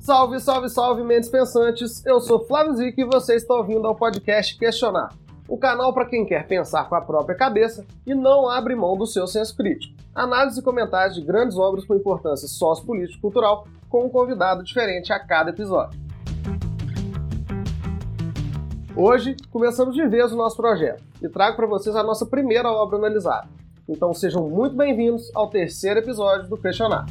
Salve, salve, salve, mentes pensantes! Eu sou Flávio Zic e você está ouvindo ao podcast Questionar, o canal para quem quer pensar com a própria cabeça e não abre mão do seu senso crítico. Análise e comentários de grandes obras com importância sociopolítico-cultural com um convidado diferente a cada episódio. Hoje, começamos de vez o nosso projeto e trago para vocês a nossa primeira obra analisada. Então sejam muito bem-vindos ao terceiro episódio do Questionar.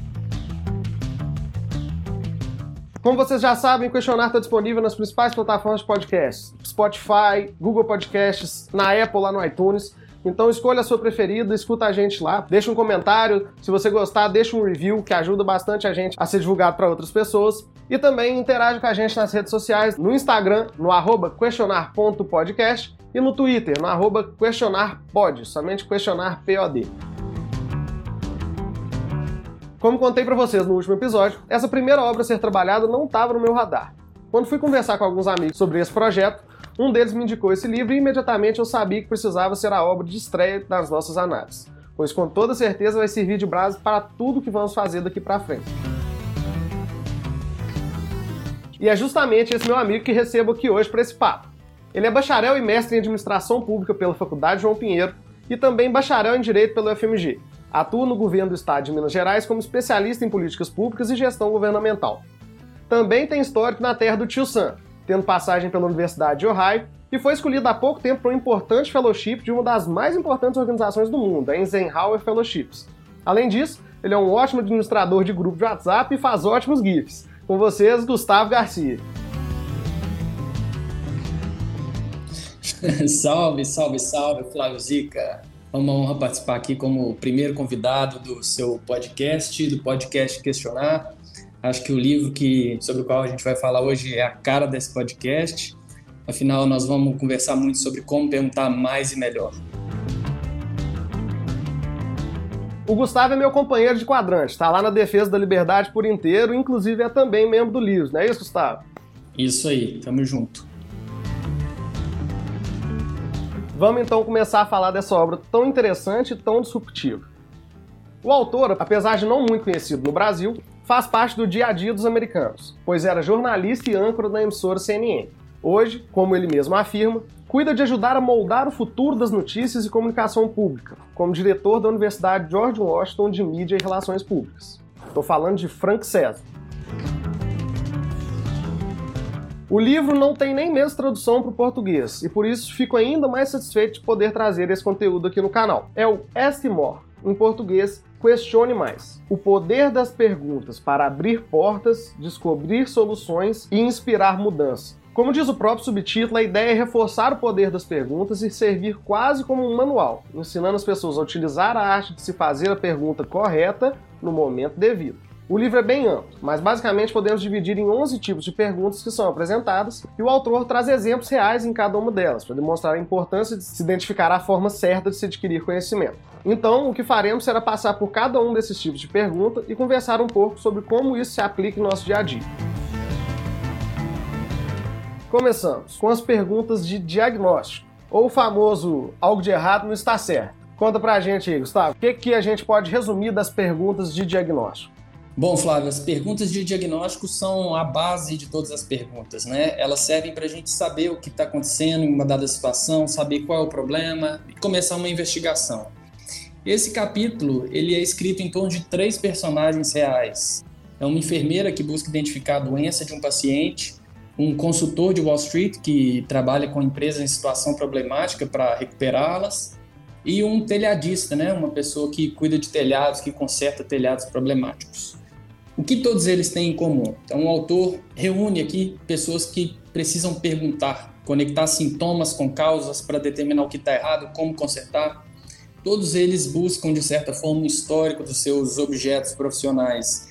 Como vocês já sabem, o Questionar está disponível nas principais plataformas de podcast: Spotify, Google Podcasts, na Apple, lá no iTunes. Então escolha a sua preferida, escuta a gente lá, deixa um comentário, se você gostar, deixa um review que ajuda bastante a gente a ser divulgado para outras pessoas. E também interage com a gente nas redes sociais, no Instagram, no questionar.podcast e no Twitter, no questionarpod, somente questionar POD. Como contei para vocês no último episódio, essa primeira obra a ser trabalhada não estava no meu radar. Quando fui conversar com alguns amigos sobre esse projeto, um deles me indicou esse livro e imediatamente eu sabia que precisava ser a obra de estreia das nossas análises, pois com toda certeza vai servir de base para tudo que vamos fazer daqui para frente. E é justamente esse meu amigo que recebo aqui hoje para esse papo. Ele é bacharel e mestre em administração pública pela Faculdade João Pinheiro e também bacharel em direito pelo FMG. Atua no governo do estado de Minas Gerais como especialista em políticas públicas e gestão governamental. Também tem histórico na terra do Tio Sam, tendo passagem pela Universidade de Ohio e foi escolhido há pouco tempo para um importante fellowship de uma das mais importantes organizações do mundo, a Eisenhower Fellowships. Além disso, ele é um ótimo administrador de grupo de WhatsApp e faz ótimos GIFs. Com vocês, Gustavo Garcia. salve, salve, salve, Flávio Zica. É uma honra participar aqui como primeiro convidado do seu podcast, do podcast Questionar. Acho que o livro que, sobre o qual a gente vai falar hoje é a cara desse podcast. Afinal, nós vamos conversar muito sobre como perguntar mais e melhor. O Gustavo é meu companheiro de quadrante, está lá na defesa da liberdade por inteiro, inclusive é também membro do livro, não é isso, Gustavo? Isso aí, tamo junto. Vamos então começar a falar dessa obra tão interessante e tão disruptiva. O autor, apesar de não muito conhecido no Brasil, faz parte do dia a dia dos americanos, pois era jornalista e âncora da emissora CNN. Hoje, como ele mesmo afirma, cuida de ajudar a moldar o futuro das notícias e comunicação pública, como diretor da Universidade George Washington de Mídia e Relações Públicas. Estou falando de Frank César. O livro não tem nem mesmo tradução para o português, e por isso fico ainda mais satisfeito de poder trazer esse conteúdo aqui no canal. É o More, em português, Questione Mais. O poder das perguntas para abrir portas, descobrir soluções e inspirar mudança. Como diz o próprio subtítulo, a ideia é reforçar o poder das perguntas e servir quase como um manual, ensinando as pessoas a utilizar a arte de se fazer a pergunta correta no momento devido. O livro é bem amplo, mas basicamente podemos dividir em 11 tipos de perguntas que são apresentadas e o autor traz exemplos reais em cada uma delas, para demonstrar a importância de se identificar a forma certa de se adquirir conhecimento. Então, o que faremos será passar por cada um desses tipos de pergunta e conversar um pouco sobre como isso se aplica em nosso dia a dia. Começamos com as perguntas de diagnóstico, ou o famoso algo de errado não está certo. Conta pra gente aí, Gustavo, o que, que a gente pode resumir das perguntas de diagnóstico? Bom, Flávio, as perguntas de diagnóstico são a base de todas as perguntas, né? Elas servem para a gente saber o que está acontecendo em uma dada situação, saber qual é o problema e começar uma investigação. Esse capítulo ele é escrito em torno de três personagens reais. É uma enfermeira que busca identificar a doença de um paciente, um consultor de Wall Street que trabalha com empresas em situação problemática para recuperá-las e um telhadista, né? Uma pessoa que cuida de telhados, que conserta telhados problemáticos. O que todos eles têm em comum? Então, o autor reúne aqui pessoas que precisam perguntar, conectar sintomas com causas para determinar o que está errado, como consertar. Todos eles buscam, de certa forma, um histórico dos seus objetos profissionais.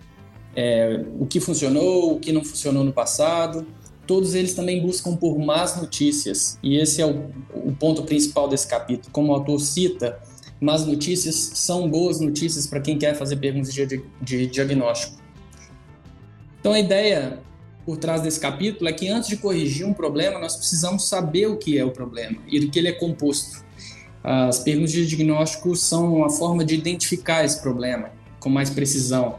É, o que funcionou, o que não funcionou no passado. Todos eles também buscam por más notícias. E esse é o, o ponto principal desse capítulo. Como o autor cita, más notícias são boas notícias para quem quer fazer perguntas de, de diagnóstico. Então a ideia por trás desse capítulo é que antes de corrigir um problema, nós precisamos saber o que é o problema e do que ele é composto. As perguntas de diagnóstico são uma forma de identificar esse problema com mais precisão.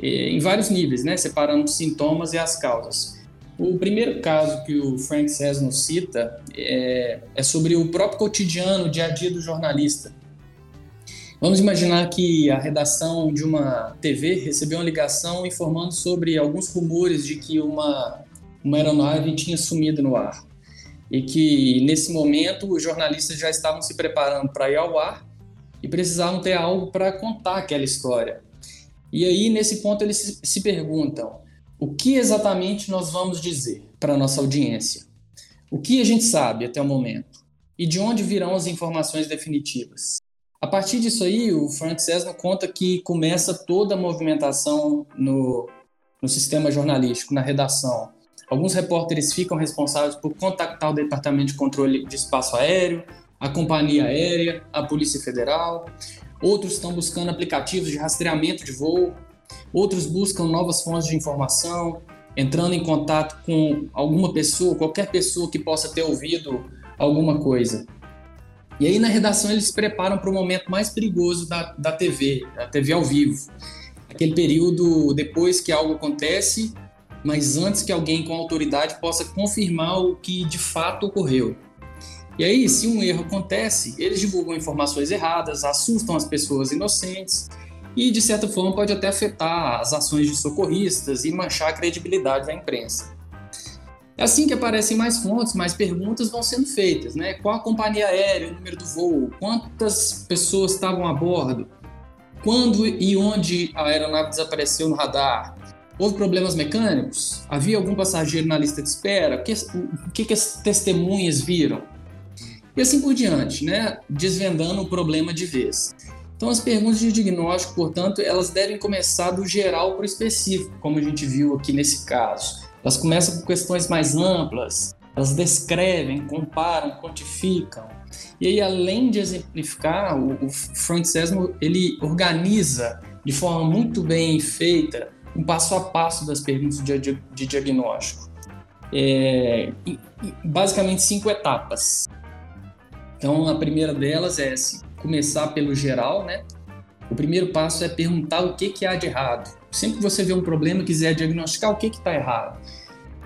em vários níveis, né? separando os sintomas e as causas. O primeiro caso que o Frank Sesno cita é, é sobre o próprio cotidiano, o dia a dia do jornalista. Vamos imaginar que a redação de uma TV recebeu uma ligação informando sobre alguns rumores de que uma, uma aeronave tinha sumido no ar. E que, nesse momento, os jornalistas já estavam se preparando para ir ao ar e precisavam ter algo para contar aquela história. E aí, nesse ponto, eles se, perguntam: o que exatamente nós vamos dizer para a nossa audiência? O que a gente sabe até o momento? E de onde virão as informações definitivas? A partir disso aí, o Frank Cesno conta que começa toda a movimentação no, no sistema jornalístico, na redação. Alguns repórteres ficam responsáveis por contactar o Departamento de Controle de Espaço Aéreo, a Companhia Aérea, a Polícia Federal. Outros estão buscando aplicativos de rastreamento de voo. Outros buscam novas fontes de informação, entrando em contato com alguma pessoa, qualquer pessoa que possa ter ouvido alguma coisa. E aí na redação eles se preparam para o momento mais perigoso da, da TV, a TV ao vivo. Aquele período depois que algo acontece, mas antes que alguém com autoridade possa confirmar o que de fato ocorreu. E aí, se um erro acontece, eles divulgam informações erradas, assustam as pessoas inocentes e, de certa forma, pode até afetar as ações de socorristas e manchar a credibilidade da imprensa. É assim que aparecem mais fontes, mais perguntas vão sendo feitas, né? Qual a companhia aérea, o número do voo, quantas pessoas estavam a bordo, quando e onde a aeronave desapareceu no radar, houve problemas mecânicos, havia algum passageiro na lista de espera, o que, o que, as testemunhas viram, e assim por diante, né? Desvendando o problema de vez. Então, as perguntas de diagnóstico, portanto, elas devem começar do geral para o específico, como a gente viu aqui nesse caso. Elas começam com questões mais amplas, elas descrevem, comparam, quantificam. E aí, além de exemplificar, o, o Frank Sesmo, ele organiza de forma muito bem feita um passo a passo das perguntas de, de, diagnóstico. É, basicamente cinco etapas. Então, a primeira delas é começar pelo geral, né? O primeiro passo é perguntar o que, que há de errado. Sempre que você vê um problema quiser diagnosticar o que está errado.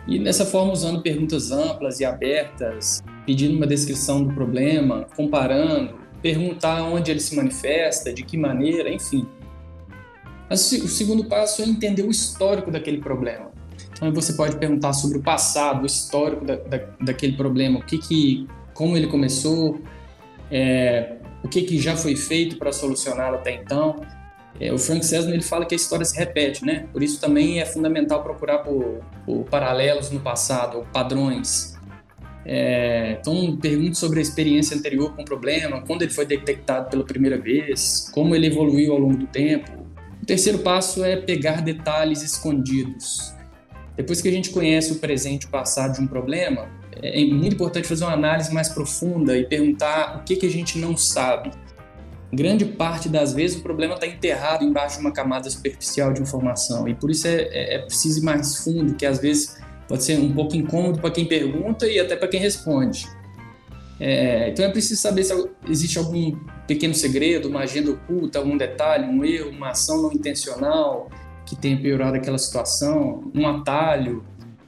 E dessa forma, usando perguntas amplas e abertas, pedindo uma descrição do problema, comparando, perguntar onde ele se manifesta, de que maneira, enfim. Mas o segundo passo é entender o histórico daquele problema. Então você pode perguntar sobre o passado, o histórico da, da, daquele problema, o que, que como ele começou, é, o que, que já foi feito para solucioná-lo até então. É, o Frank Cesno ele fala que a história se repete, né? Por isso também é fundamental procurar por, por paralelos no passado, ou padrões. É, então, pergunte sobre a experiência anterior com o problema, quando ele foi detectado pela primeira vez, como ele evoluiu ao longo do tempo. O terceiro passo é pegar detalhes escondidos. Depois que a gente conhece o presente e o passado de um problema, é muito importante fazer uma análise mais profunda e perguntar o que, que a gente não sabe. Grande parte das vezes o problema está enterrado embaixo de uma camada superficial de informação e por isso é, é, é preciso ir mais fundo, que às vezes pode ser um pouco incômodo para quem pergunta e até para quem responde. É, então é preciso saber se existe algum pequeno segredo, uma agenda oculta, algum detalhe, um erro, uma ação não intencional que tenha piorado aquela situação, um atalho,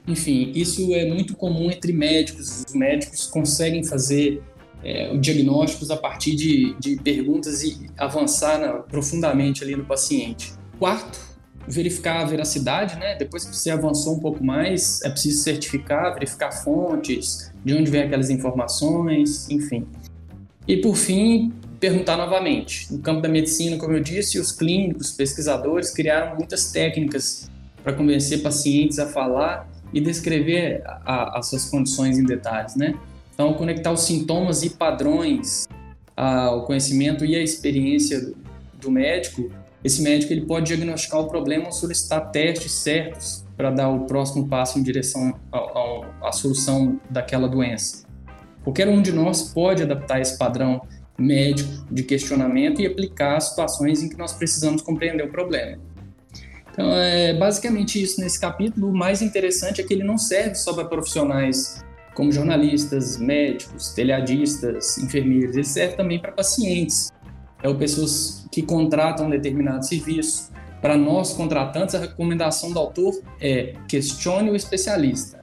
enfim, isso é muito comum entre médicos. Os médicos conseguem fazer é, diagnósticos a partir de, de perguntas e avançar na, profundamente ali no paciente. Quarto, verificar a veracidade, né? Depois que você avançou um pouco mais, é preciso certificar, verificar fontes, de onde vem aquelas informações, enfim. E por fim, perguntar novamente. No campo da medicina, como eu disse, os clínicos, pesquisadores criaram muitas técnicas para convencer pacientes a falar e descrever a, as suas condições em detalhes, né? Então, conectar os sintomas e padrões ao conhecimento e à experiência do médico, esse médico ele pode diagnosticar o problema ou solicitar testes certos para dar o próximo passo em direção à solução daquela doença. Qualquer um de nós pode adaptar esse padrão médico de questionamento e aplicar a situações em que nós precisamos compreender o problema. Então, é basicamente isso nesse capítulo. O mais interessante é que ele não serve só para profissionais como jornalistas, médicos, telhadistas, enfermeiros, ele serve também para pacientes. É o pessoas que contratam um determinado serviço, Para nós contratantes, a recomendação do autor é questione o especialista.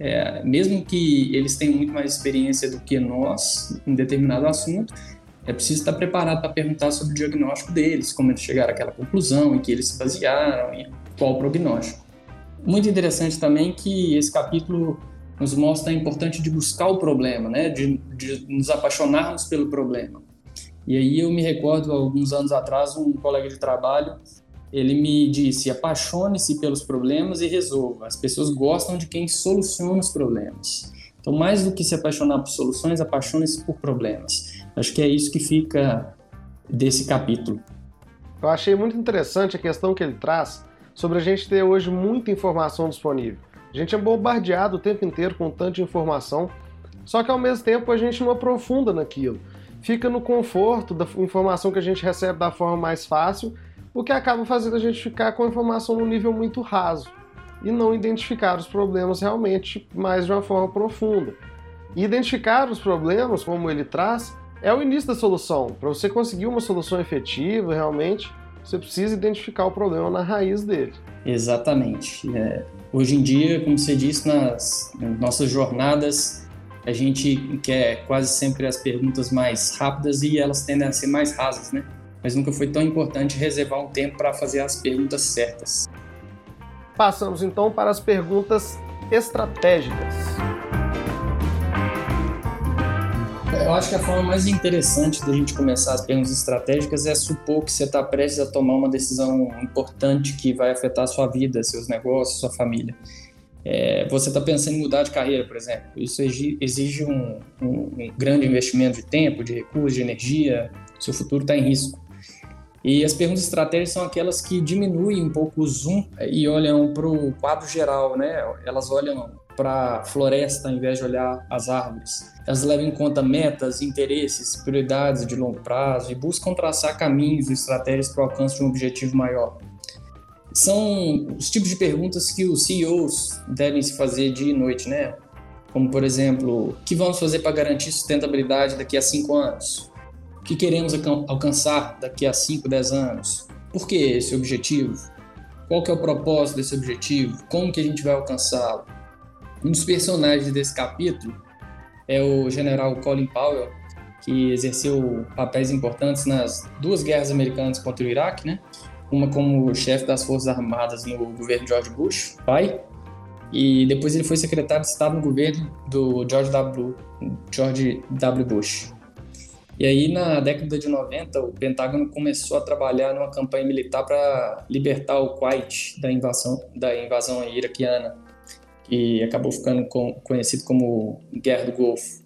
É, mesmo que eles tenham muito mais experiência do que nós em determinado assunto, é preciso estar preparado para perguntar sobre o diagnóstico deles, como eles chegaram àquela conclusão, em que eles se basearam e qual o prognóstico. Muito interessante também que esse capítulo nos mostra a importância de buscar o problema, né? de, de nos apaixonarmos pelo problema. E aí eu me recordo, alguns anos atrás, um colega de trabalho, ele me disse, apaixone-se pelos problemas e resolva. As pessoas gostam de quem soluciona os problemas. Então, mais do que se apaixonar por soluções, apaixone-se por problemas. Acho que é isso que fica desse capítulo. Eu achei muito interessante a questão que ele traz sobre a gente ter hoje muita informação disponível. A gente é bombardeado o tempo inteiro com tanta informação, só que ao mesmo tempo a gente não aprofunda naquilo. Fica no conforto da informação que a gente recebe da forma mais fácil, o que acaba fazendo a gente ficar com a informação num nível muito raso e não identificar os problemas realmente mais de uma forma profunda. E identificar os problemas, como ele traz, é o início da solução. Para você conseguir uma solução efetiva, realmente, você precisa identificar o problema na raiz dele. Exatamente. É, hoje em dia, como você disse, nas, nas nossas jornadas, a gente quer quase sempre as perguntas mais rápidas e elas tendem a ser mais rasas, né? Mas nunca foi tão importante reservar um tempo para fazer as perguntas certas. Passamos então para as perguntas estratégicas. Eu acho que a forma mais interessante da gente começar as perguntas estratégicas é supor que você está prestes a tomar uma decisão importante que vai afetar a sua vida, seus negócios, sua família. É, você está pensando em mudar de carreira, por exemplo. Isso exige um, um, um, grande investimento de tempo, de recursos, de energia. Seu futuro está em risco. E as perguntas estratégicas são aquelas que diminuem um pouco o zoom e olham para o quadro geral, né? Elas olham para a floresta ao invés de olhar as árvores. Elas levam em conta metas, interesses, prioridades de longo prazo e buscam traçar caminhos e estratégias para o alcance de um objetivo maior. São os tipos de perguntas que os CEOs devem se fazer dia e noite, né? Como, por exemplo, o que vamos fazer para garantir sustentabilidade daqui a cinco anos? O que queremos alcançar daqui a 5, 10 anos? Por que esse objetivo? Qual que é o propósito desse objetivo? Como que a gente vai alcançá-lo? Um dos personagens desse capítulo é o general Colin Powell, que exerceu papéis importantes nas duas guerras americanas contra o Iraque, né? Uma como chefe das Forças Armadas no governo George Bush, pai, e depois ele foi secretário de Estado no governo do George W. George W. Bush. E aí, na década de 90, o Pentágono começou a trabalhar numa campanha militar para libertar o Kuwait da invasão, da invasão iraquiana que acabou ficando conhecido como Guerra do Golfo.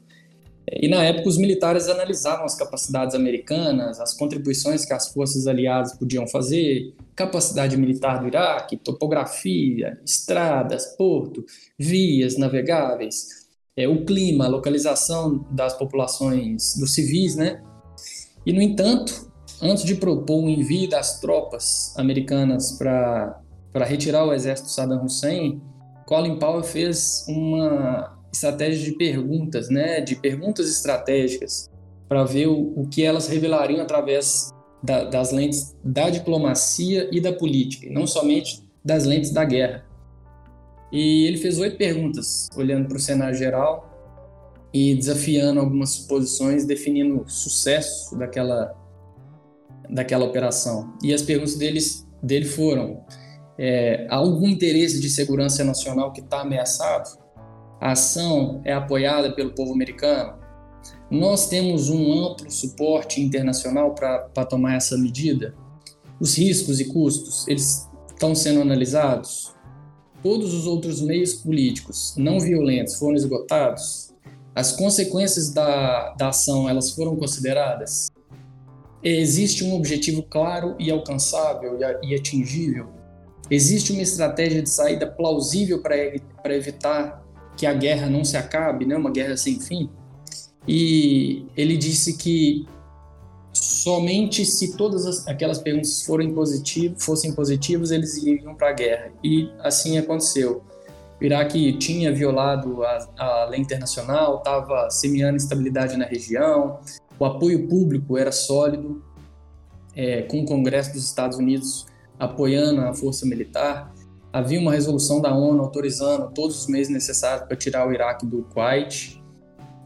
E na época os militares analisavam as capacidades americanas, as contribuições que as forças aliadas podiam fazer, capacidade militar do Iraque, topografia, estradas, porto, vias navegáveis, é, o clima, a localização das populações, dos civis, né? E no entanto, antes de propor o envio das tropas americanas para retirar o exército Saddam Hussein, Colin Powell fez uma estratégia de perguntas, né, de perguntas estratégicas, para ver o, o, que elas revelariam através da, das lentes da diplomacia e da política, e não somente das lentes da guerra. E ele fez oito perguntas, olhando para o cenário geral e desafiando algumas suposições, definindo o sucesso daquela, daquela operação. E as perguntas deles, dele foram: é, algum interesse de segurança nacional que está ameaçado? A ação é apoiada pelo povo americano? Nós temos um amplo suporte internacional para tomar essa medida? Os riscos e custos, eles estão sendo analisados? Todos os outros meios políticos não violentos foram esgotados? As consequências da, da ação, elas foram consideradas? Existe um objetivo claro e alcançável e atingível? Existe uma estratégia de saída plausível para evitar que a guerra não se acabe, né? uma guerra sem fim? E ele disse que somente se todas as, aquelas perguntas forem positivo, fossem positivas, eles iriam para a guerra. E assim aconteceu. O Iraque tinha violado a, a lei internacional, estava semeando instabilidade na região, o apoio público era sólido, é, com o Congresso dos Estados Unidos apoiando a força militar. Havia uma resolução da ONU autorizando todos os meios necessários para tirar o Iraque do Kuwait.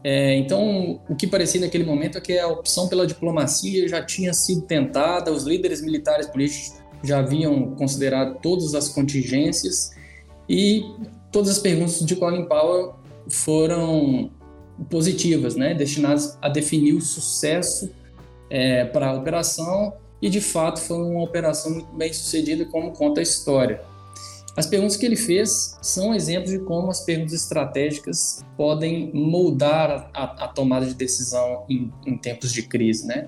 É, então, o que parecia naquele momento é que a opção pela diplomacia já tinha sido tentada, os líderes militares políticos já haviam considerado todas as contingências e todas as perguntas de Colin Powell foram positivas, né, destinadas a definir o sucesso é, para a operação e de fato foi uma operação muito bem sucedida, como conta a história. As perguntas que ele fez são exemplos de como as perguntas estratégicas podem moldar a, a tomada de decisão em, em, tempos de crise, né?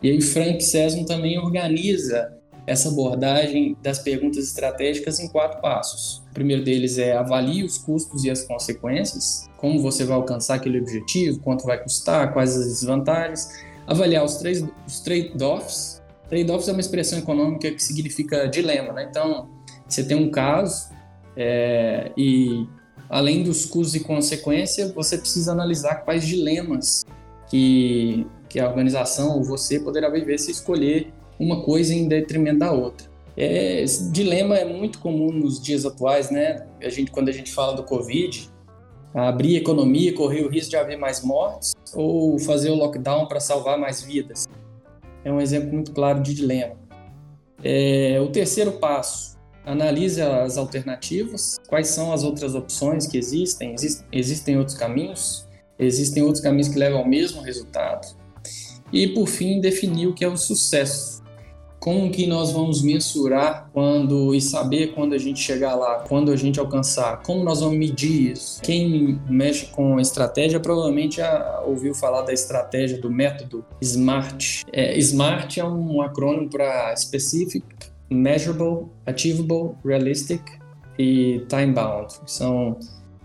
E aí Frank Sesson também organiza essa abordagem das perguntas estratégicas em quatro passos. O primeiro deles é avalie os custos e as consequências, como você vai alcançar aquele objetivo, quanto vai custar, quais as desvantagens. Avaliar os, os trade-offs. Trade-offs é uma expressão econômica que significa dilema, né? Então, você tem um caso é, e além dos custos e consequências, você precisa analisar quais dilemas que, que a organização ou você poderá viver se escolher uma coisa em detrimento da outra. É, esse dilema é muito comum nos dias atuais, né? A gente, quando a gente fala do Covid, abrir a economia, correr o risco de haver mais mortes ou fazer o lockdown para salvar mais vidas. É um exemplo muito claro de dilema. É, o terceiro passo, analise as alternativas, quais são as outras opções que existem, Exist, existem outros caminhos, existem outros caminhos que levam ao mesmo resultado. E por fim, definir o que é o sucesso. Como que nós vamos mensurar quando e saber quando a gente chegar lá, quando a gente alcançar, como nós vamos medir isso? Quem mexe com estratégia provavelmente já ouviu falar da estratégia do método SMART. É, SMART é um acrônimo para Specific, measurable, achievable, realistic e time bound. São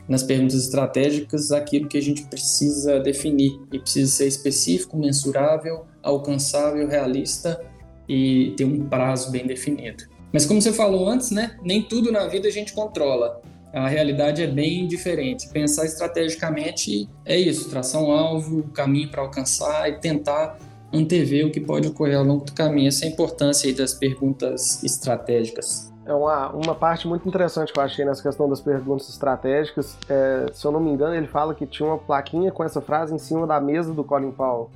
nas perguntas estratégicas aquilo que a gente precisa definir e precisa ser específico, mensurável, alcançável, realista e ter um prazo bem definido. Mas como você falou antes, né, nem tudo na vida a gente controla. A realidade é bem diferente. Pensar estrategicamente é isso, tração alvo, caminho para alcançar e tentar antever o que pode ocorrer ao longo do caminho. Essa é a importância das perguntas estratégicas. É uma, uma parte muito interessante que eu achei nessa questão das perguntas estratégicas. É, se eu não me engano, ele fala que tinha uma plaquinha com essa frase em cima da mesa do Colin Powell.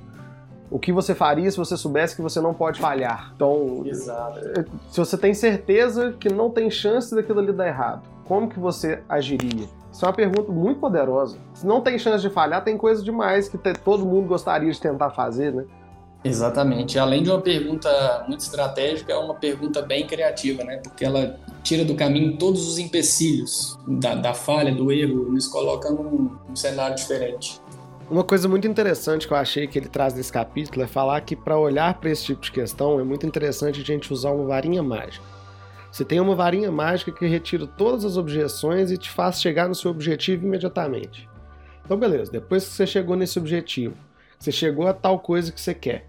O que você faria se você soubesse que você não pode falhar? Então, Exato. É, se você tem certeza que não tem chance daquilo ali dar errado, como que você agiria? Isso é uma pergunta muito poderosa. Se não tem chance de falhar, tem coisa demais que todo mundo gostaria de tentar fazer, né? Exatamente. Além de uma pergunta muito estratégica, é uma pergunta bem criativa, né? Porque ela tira do caminho todos os empecilhos da, da falha, do erro, nos coloca num, num cenário diferente. Uma coisa muito interessante que eu achei que ele traz nesse capítulo é falar que para olhar para esse tipo de questão é muito interessante a gente usar uma varinha mágica. Você tem uma varinha mágica que retira todas as objeções e te faz chegar no seu objetivo imediatamente. Então, beleza, depois que você chegou nesse objetivo, você chegou a tal coisa que você quer.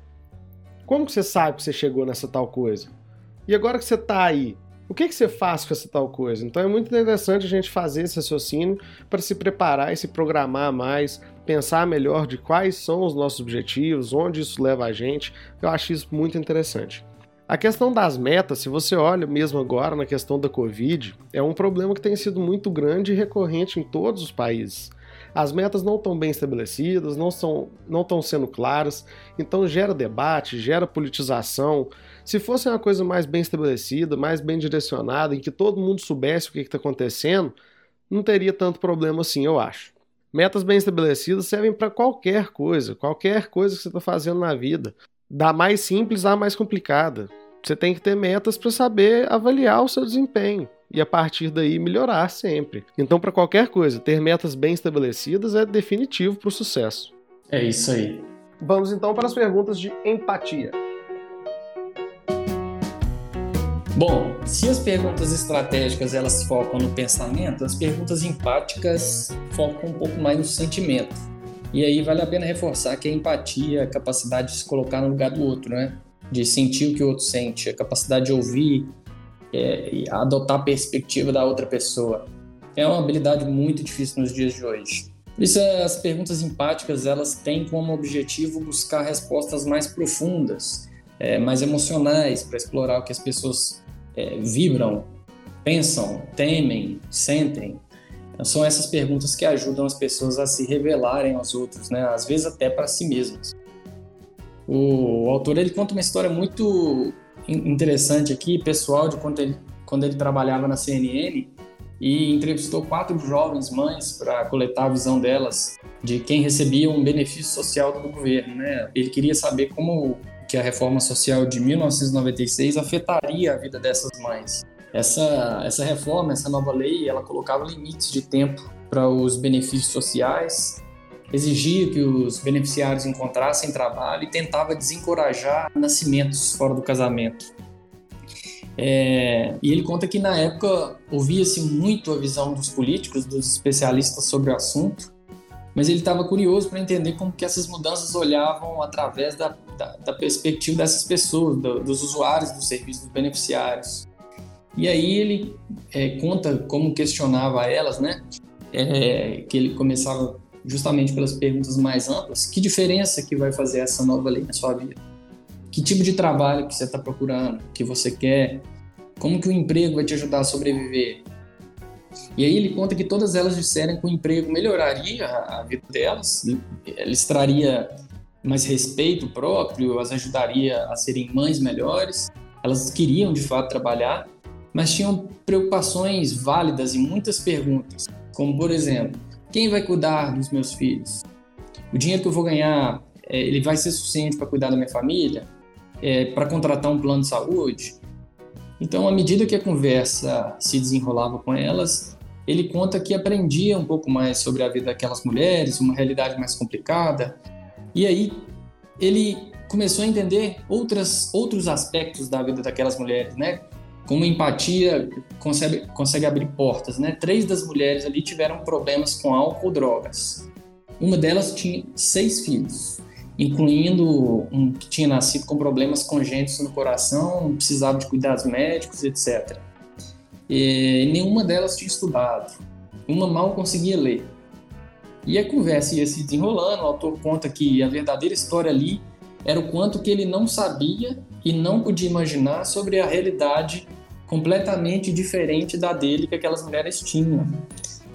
Como que você sabe que você chegou nessa tal coisa? E agora que você está aí, o que, que você faz com essa tal coisa? Então é muito interessante a gente fazer esse raciocínio para se preparar e se programar mais, pensar melhor de quais são os nossos objetivos, onde isso leva a gente. Eu acho isso muito interessante. A questão das metas, se você olha mesmo agora na questão da Covid, é um problema que tem sido muito grande e recorrente em todos os países. As metas não estão bem estabelecidas, não, são, não estão sendo claras, então gera debate, gera politização. Se fosse uma coisa mais bem estabelecida, mais bem direcionada, em que todo mundo soubesse o que está acontecendo, não teria tanto problema assim, eu acho. Metas bem estabelecidas servem para qualquer coisa, qualquer coisa que você está fazendo na vida, da mais simples à mais complicada. Você tem que ter metas para saber avaliar o seu desempenho e a partir daí melhorar sempre. Então, para qualquer coisa, ter metas bem estabelecidas é definitivo para o sucesso. É isso aí. Vamos então para as perguntas de empatia. Bom, se as perguntas estratégicas elas focam no pensamento, as perguntas empáticas focam um pouco mais no sentimento. E aí vale a pena reforçar que a empatia a capacidade de se colocar no lugar do outro, né? De sentir o que o outro sente, a capacidade de ouvir é, adotar a perspectiva da outra pessoa. É uma habilidade muito difícil nos dias de hoje. Por isso, as perguntas empáticas elas têm como objetivo buscar respostas mais profundas, é, mais emocionais, para explorar o que as pessoas é, vibram, pensam, temem, sentem? Então, são essas perguntas que ajudam as pessoas a se revelarem aos outros, né? às vezes até para si mesmas. O autor ele conta uma história muito interessante aqui, pessoal, de quando ele, quando ele trabalhava na CNN e entrevistou quatro jovens mães para coletar a visão delas de quem recebia um benefício social do governo. Né? Ele queria saber como que a reforma social de 1996 afetaria a vida dessas mães. Essa, essa reforma, essa nova lei, ela colocava limites de tempo para os benefícios sociais, exigia que os beneficiários encontrassem trabalho e tentava desencorajar nascimentos fora do casamento. É, e ele conta que na época ouvia-se muito a visão dos políticos, dos especialistas sobre o assunto, mas ele estava curioso para entender como que essas mudanças olhavam através da, da, da perspectiva dessas pessoas, do, dos usuários do serviço, dos beneficiários. E aí ele é, conta como questionava elas, né? É, que ele começava justamente pelas perguntas mais amplas. Que diferença que vai fazer essa nova lei na sua vida? Que tipo de trabalho que você está procurando, que você quer? Como que o emprego vai te ajudar a sobreviver? E aí ele conta que todas elas disseram que o emprego melhoraria a vida delas, lhes traria mais respeito próprio, as ajudaria a serem mães melhores. Elas queriam de fato trabalhar, mas tinham preocupações válidas e muitas perguntas, como por exemplo, quem vai cuidar dos meus filhos? O dinheiro que eu vou ganhar, é, ele vai ser suficiente para cuidar da minha família? É, para contratar um plano de saúde? Então, à medida que a conversa se desenrolava com elas, ele conta que aprendia um pouco mais sobre a vida daquelas mulheres, uma realidade mais complicada. E aí ele começou a entender outras, outros aspectos da vida daquelas mulheres, né? Como empatia consegue, consegue abrir portas, né? Três das mulheres ali tiveram problemas com álcool ou drogas. Uma delas tinha seis filhos, incluindo um que tinha nascido com problemas congênitos no coração, precisava de cuidados médicos, etc. E nenhuma delas tinha estudado. Uma mal conseguia ler. E a conversa ia se desenrolando, o autor conta que a verdadeira história ali era o quanto que ele não sabia e não podia imaginar sobre a realidade completamente diferente da dele que aquelas mulheres tinham.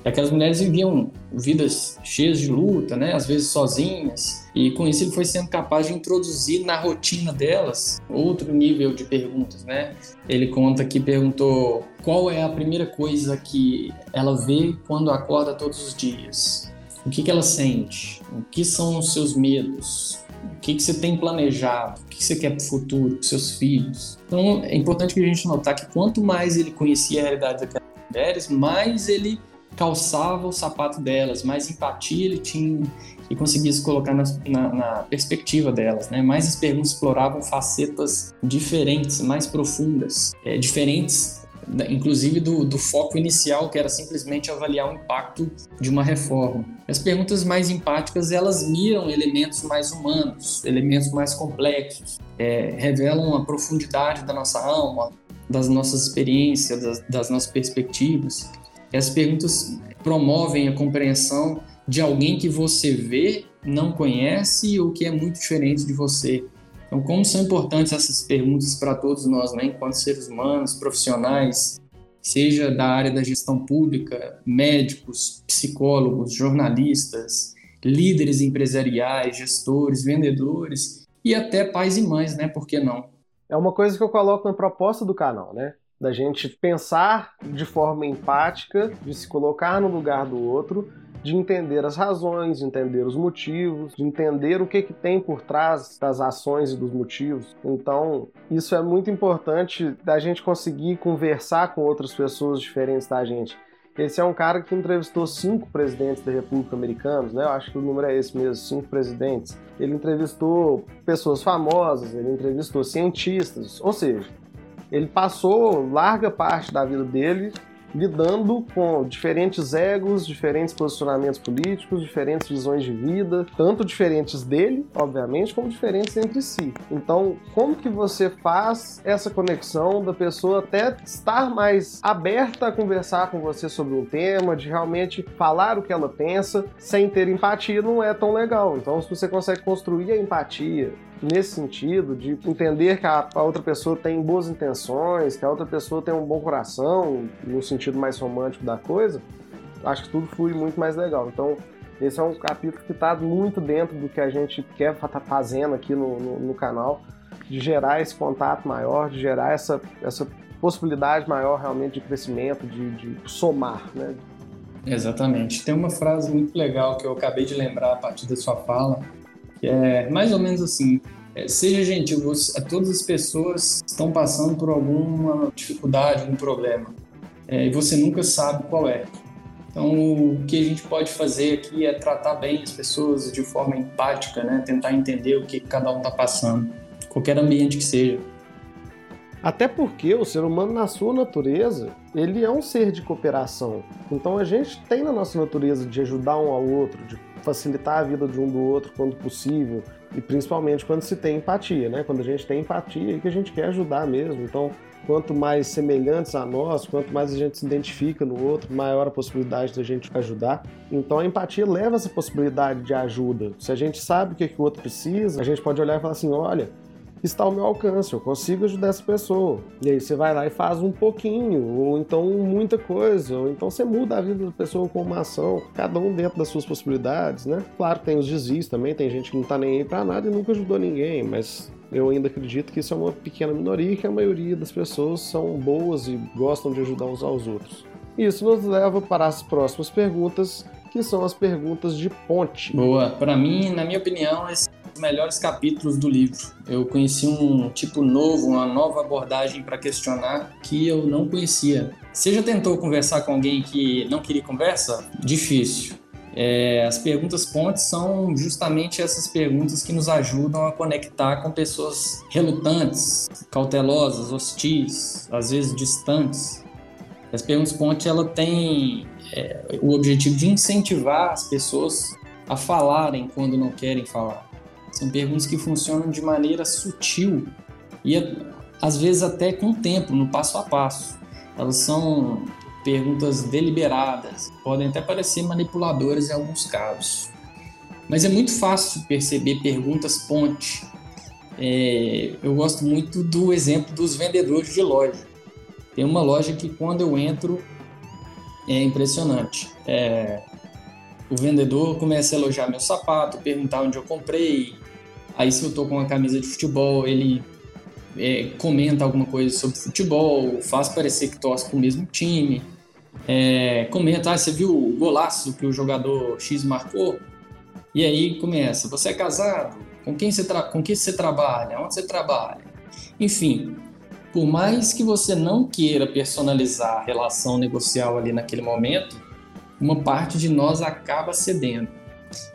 E aquelas mulheres viviam vidas cheias de luta, né? às vezes sozinhas, e com isso ele foi sendo capaz de introduzir na rotina delas outro nível de perguntas. Né? Ele conta que perguntou qual é a primeira coisa que ela vê quando acorda todos os dias. O que, que ela sente? O que são os seus medos? O que, que você tem planejado? O que, que você quer para o futuro, para seus filhos? Então, é importante que a gente notar que quanto mais ele conhecia a realidade daquelas mulheres, mais ele calçava o sapato delas, mais empatia ele tinha e conseguia se colocar na, na, na, perspectiva delas, né? Mais as perguntas exploravam facetas diferentes, mais profundas, é, diferentes inclusive do, do, foco inicial, que era simplesmente avaliar o impacto de uma reforma. As perguntas mais empáticas, elas miram elementos mais humanos, elementos mais complexos, é, revelam a profundidade da nossa alma, das nossas experiências, das, das nossas perspectivas. As perguntas promovem a compreensão de alguém que você vê, não conhece ou que é muito diferente de você. Então, como são importantes essas perguntas para todos nós, né, enquanto seres humanos, profissionais, seja da área da gestão pública, médicos, psicólogos, jornalistas, líderes empresariais, gestores, vendedores e até pais e mães, né? Por que não? É uma coisa que eu coloco na proposta do canal, né? Da gente pensar de forma empática, de se colocar no lugar do outro de entender as razões, de entender os motivos, de entender o que, que tem por trás das ações e dos motivos. Então, isso é muito importante da gente conseguir conversar com outras pessoas diferentes da gente. Esse é um cara que entrevistou cinco presidentes da República Americanos, né? Eu acho que o número é esse mesmo, cinco presidentes. Ele entrevistou pessoas famosas, ele entrevistou cientistas, ou seja, ele passou larga parte da vida dele lidando com diferentes egos, diferentes posicionamentos políticos, diferentes visões de vida, tanto diferentes dele, obviamente, como diferentes entre si. Então, como que você faz essa conexão da pessoa até estar mais aberta a conversar com você sobre um tema, de realmente falar o que ela pensa, sem ter empatia não é tão legal. Então, se você consegue construir a empatia, nesse sentido, de entender que a, a, outra pessoa tem boas intenções, que a outra pessoa tem um bom coração, no sentido mais romântico da coisa, acho que tudo flui muito mais legal. Então, esse é um capítulo que está muito dentro do que a gente quer estar tá fazendo aqui no, no, no, canal, de gerar esse contato maior, de gerar essa, essa possibilidade maior realmente de crescimento, de, de somar, né? Exatamente. Tem uma frase muito legal que eu acabei de lembrar a partir da sua fala, é mais ou menos assim: é, seja gentil, você, todas as pessoas estão passando por alguma dificuldade, algum problema, é, e você nunca sabe qual é. Então, o que a gente pode fazer aqui é tratar bem as pessoas de forma empática, né? Tentar entender o que cada um está passando, qualquer ambiente que seja. Até porque o ser humano, na sua natureza, ele é um ser de cooperação. Então a gente tem na nossa natureza de ajudar um ao outro, de facilitar a vida de um do outro quando possível, e principalmente quando se tem empatia, né? Quando a gente tem empatia e que a gente quer ajudar mesmo. Então, quanto mais semelhantes a nós, quanto mais a gente se identifica no outro, maior a possibilidade da gente ajudar. Então a empatia leva essa possibilidade de ajuda. Se a gente sabe o que, que o outro precisa, a gente pode olhar e falar assim: olha, está ao meu alcance, eu consigo ajudar essa pessoa. E aí você vai lá e faz um pouquinho, ou então muita coisa, ou então você muda a vida da pessoa com uma ação, cada um dentro das suas possibilidades, né? Claro tem os desvios também, tem gente que não tá nem aí pra nada e nunca ajudou ninguém, mas eu ainda acredito que isso é uma pequena minoria e que a maioria das pessoas são boas e gostam de ajudar uns aos outros. Isso nos leva para as próximas perguntas, que são as perguntas de ponte. Boa. Para mim, na minha opinião, os melhores capítulos do livro. Eu conheci um tipo novo, uma nova abordagem para questionar que eu não conhecia. Você já tentou conversar com alguém que não queria conversa? Difícil. É, as perguntas pontes são justamente essas perguntas que nos ajudam a conectar com pessoas relutantes, cautelosas, hostis, às vezes distantes. As perguntas pontes ela tem é, o objetivo de incentivar as pessoas a falarem quando não querem falar. São perguntas que funcionam de maneira sutil e às vezes até com tempo, no passo a passo. Elas são perguntas deliberadas, podem até parecer manipuladoras em alguns casos. Mas é muito fácil perceber perguntas ponte. É, eu gosto muito do exemplo dos vendedores de loja. Tem uma loja que quando eu entro é impressionante. É, o vendedor começa a elogiar meu sapato, perguntar onde eu comprei. Aí se eu tô com uma camisa de futebol, ele é, comenta alguma coisa sobre futebol, faz parecer que torce o mesmo time é, comenta, ah, você viu o golaço que o jogador X marcou? E aí começa, você é casado? Com quem você, com quem você trabalha? Onde você trabalha? Enfim, por mais que você não queira personalizar a relação negocial ali naquele momento, uma parte de nós acaba cedendo.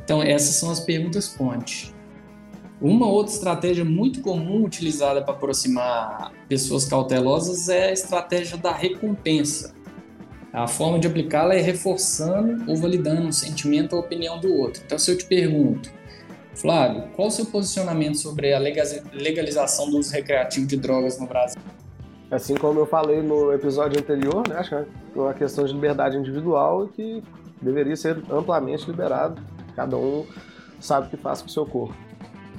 Então, essas são as perguntas ponte. Uma outra estratégia muito comum utilizada para aproximar pessoas cautelosas é a estratégia da recompensa. A forma de aplicá-la é reforçando ou validando um sentimento ou opinião do outro. Então, se eu te pergunto, Flávio, qual o seu posicionamento sobre a legalização do uso recreativo de drogas no Brasil? Assim como eu falei no episódio anterior, né, acho que é uma questão de liberdade individual que deveria ser amplamente liberado. Cada um sabe o que faz com o seu corpo.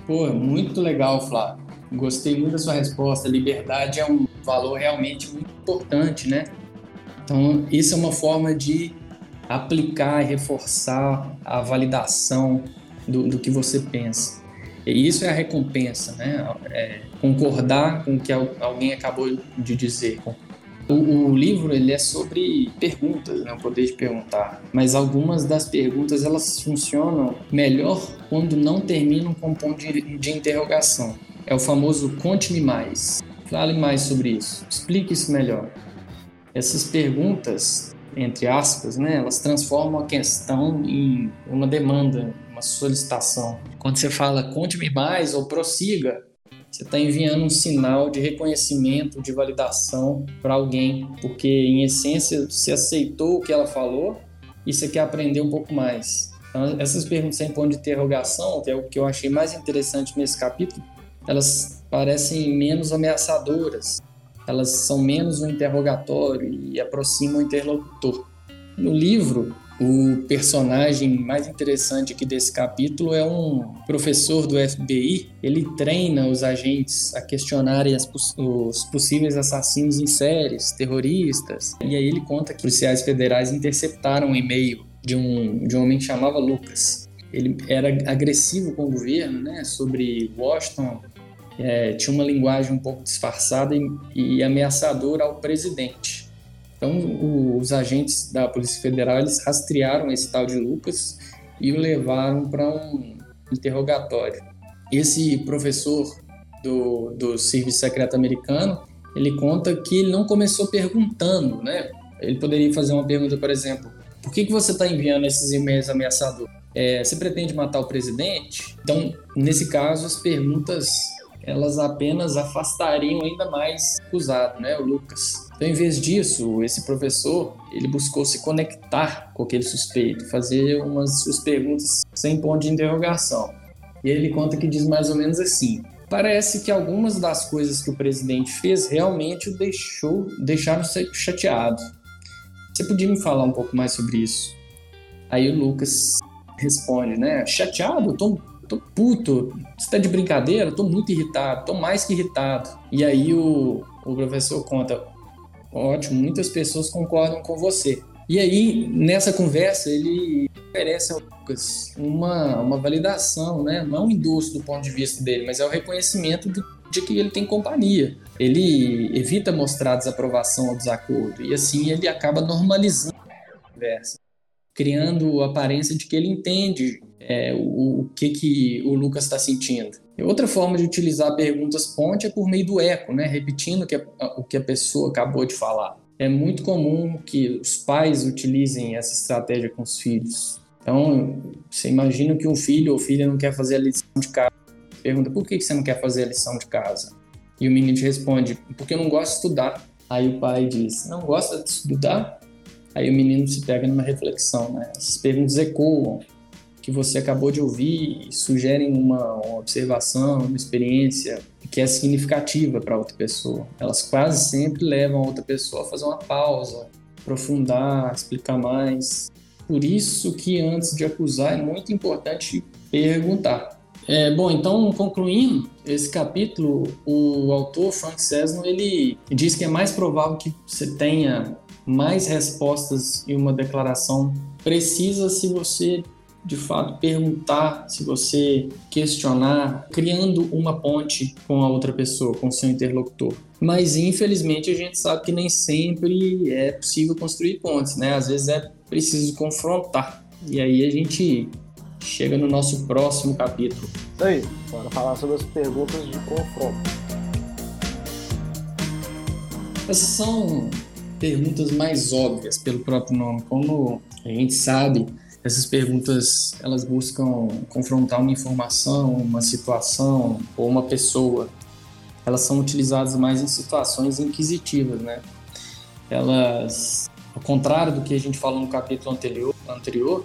Pô, muito legal, Flávio. Gostei muito da sua resposta. Liberdade é um valor realmente muito importante, né? Então, isso é uma forma de aplicar e reforçar a validação do, do que você pensa. E isso é a recompensa, né? É concordar com o que alguém acabou de dizer. O, o, livro ele é sobre perguntas, né? o poder de perguntar. Mas algumas das perguntas elas funcionam melhor quando não terminam com um ponto de, de interrogação. É o famoso conte-me mais. Fale mais sobre isso. Explique isso melhor essas perguntas, entre aspas, né, elas transformam a questão em uma demanda, uma solicitação. Quando você fala conte-me mais ou prossiga, você está enviando um sinal de reconhecimento, de validação para alguém, porque em essência você aceitou o que ela falou e você quer aprender um pouco mais. Então, essas perguntas sem ponto de interrogação, que é o que eu achei mais interessante nesse capítulo, elas parecem menos ameaçadoras, elas são menos um interrogatório e aproximam o interlocutor. No livro, O personagem mais interessante aqui desse capítulo é um professor do FBI. Ele treina os agentes a questionarem os possíveis assassinos em séries, terroristas. E aí ele conta que policiais federais interceptaram um e-mail de um, de um homem que chamava Lucas. Ele era agressivo com o governo, né, sobre Washington, é, tinha uma linguagem um pouco disfarçada e, e ameaçadora ao presidente. Então, o, os agentes da Polícia Federal eles rastrearam esse tal de Lucas e o levaram para um interrogatório. Esse professor do, do Serviço Secreto Americano ele conta que ele não começou perguntando, né? Ele poderia fazer uma pergunta, por exemplo, por que, que você está enviando esses e-mails ameaçadores? É, você pretende matar o presidente? Então, nesse caso, as perguntas elas apenas afastariam ainda mais o acusado, né, o Lucas. Então, em vez disso, esse professor ele buscou se conectar com aquele suspeito, fazer umas suas perguntas sem ponto de interrogação. E ele conta que diz mais ou menos assim: parece que algumas das coisas que o presidente fez realmente o deixou, deixaram chateado. Você podia me falar um pouco mais sobre isso? Aí o Lucas responde, né? Chateado? Tô tô puto, você tá de brincadeira? Tô muito irritado, tô mais que irritado. E aí o, o professor conta, ótimo, muitas pessoas concordam com você. E aí, nessa conversa, ele oferece ao Lucas uma, uma validação, né? Não é um endosso do ponto de vista dele, mas é o reconhecimento de, de que ele tem companhia. Ele evita mostrar desaprovação ou desacordo. E assim ele acaba normalizando a conversa, criando a aparência de que ele entende é, o, o, que, que o Lucas está sentindo. E outra forma de utilizar perguntas ponte é por meio do eco, né? repetindo que a, o que a pessoa acabou de falar. É muito comum que os pais utilizem essa estratégia com os filhos. Então, você imagina que um filho ou filha não quer fazer a lição de casa. Pergunta, por que você não quer fazer a lição de casa? E o menino responde, porque eu não gosto de estudar. Aí o pai diz, não gosta de estudar? Aí o menino se pega numa reflexão, né? Essas perguntas ecoam que você acabou de ouvir sugerem uma, uma observação, uma experiência que é significativa para outra pessoa. Elas quase sempre levam a outra pessoa a fazer uma pausa, aprofundar, explicar mais. Por isso que antes de acusar é muito importante perguntar. É, bom, então concluindo esse capítulo, o autor Frank Cesno ele diz que é mais provável que você tenha mais respostas e uma declaração precisa se você de fato perguntar, se você questionar, criando uma ponte com a outra pessoa, com o seu interlocutor. Mas infelizmente a gente sabe que nem sempre é possível construir pontes, né? Às vezes é preciso confrontar. E aí a gente chega no nosso próximo capítulo. Isso aí, bora falar sobre as perguntas de confronto. Essas são perguntas mais óbvias pelo próprio nome. Como a gente sabe, essas perguntas elas buscam confrontar uma informação, uma situação ou uma pessoa. Elas são utilizadas mais em situações inquisitivas, né? Elas, ao contrário do que a gente falou no capítulo anterior, anterior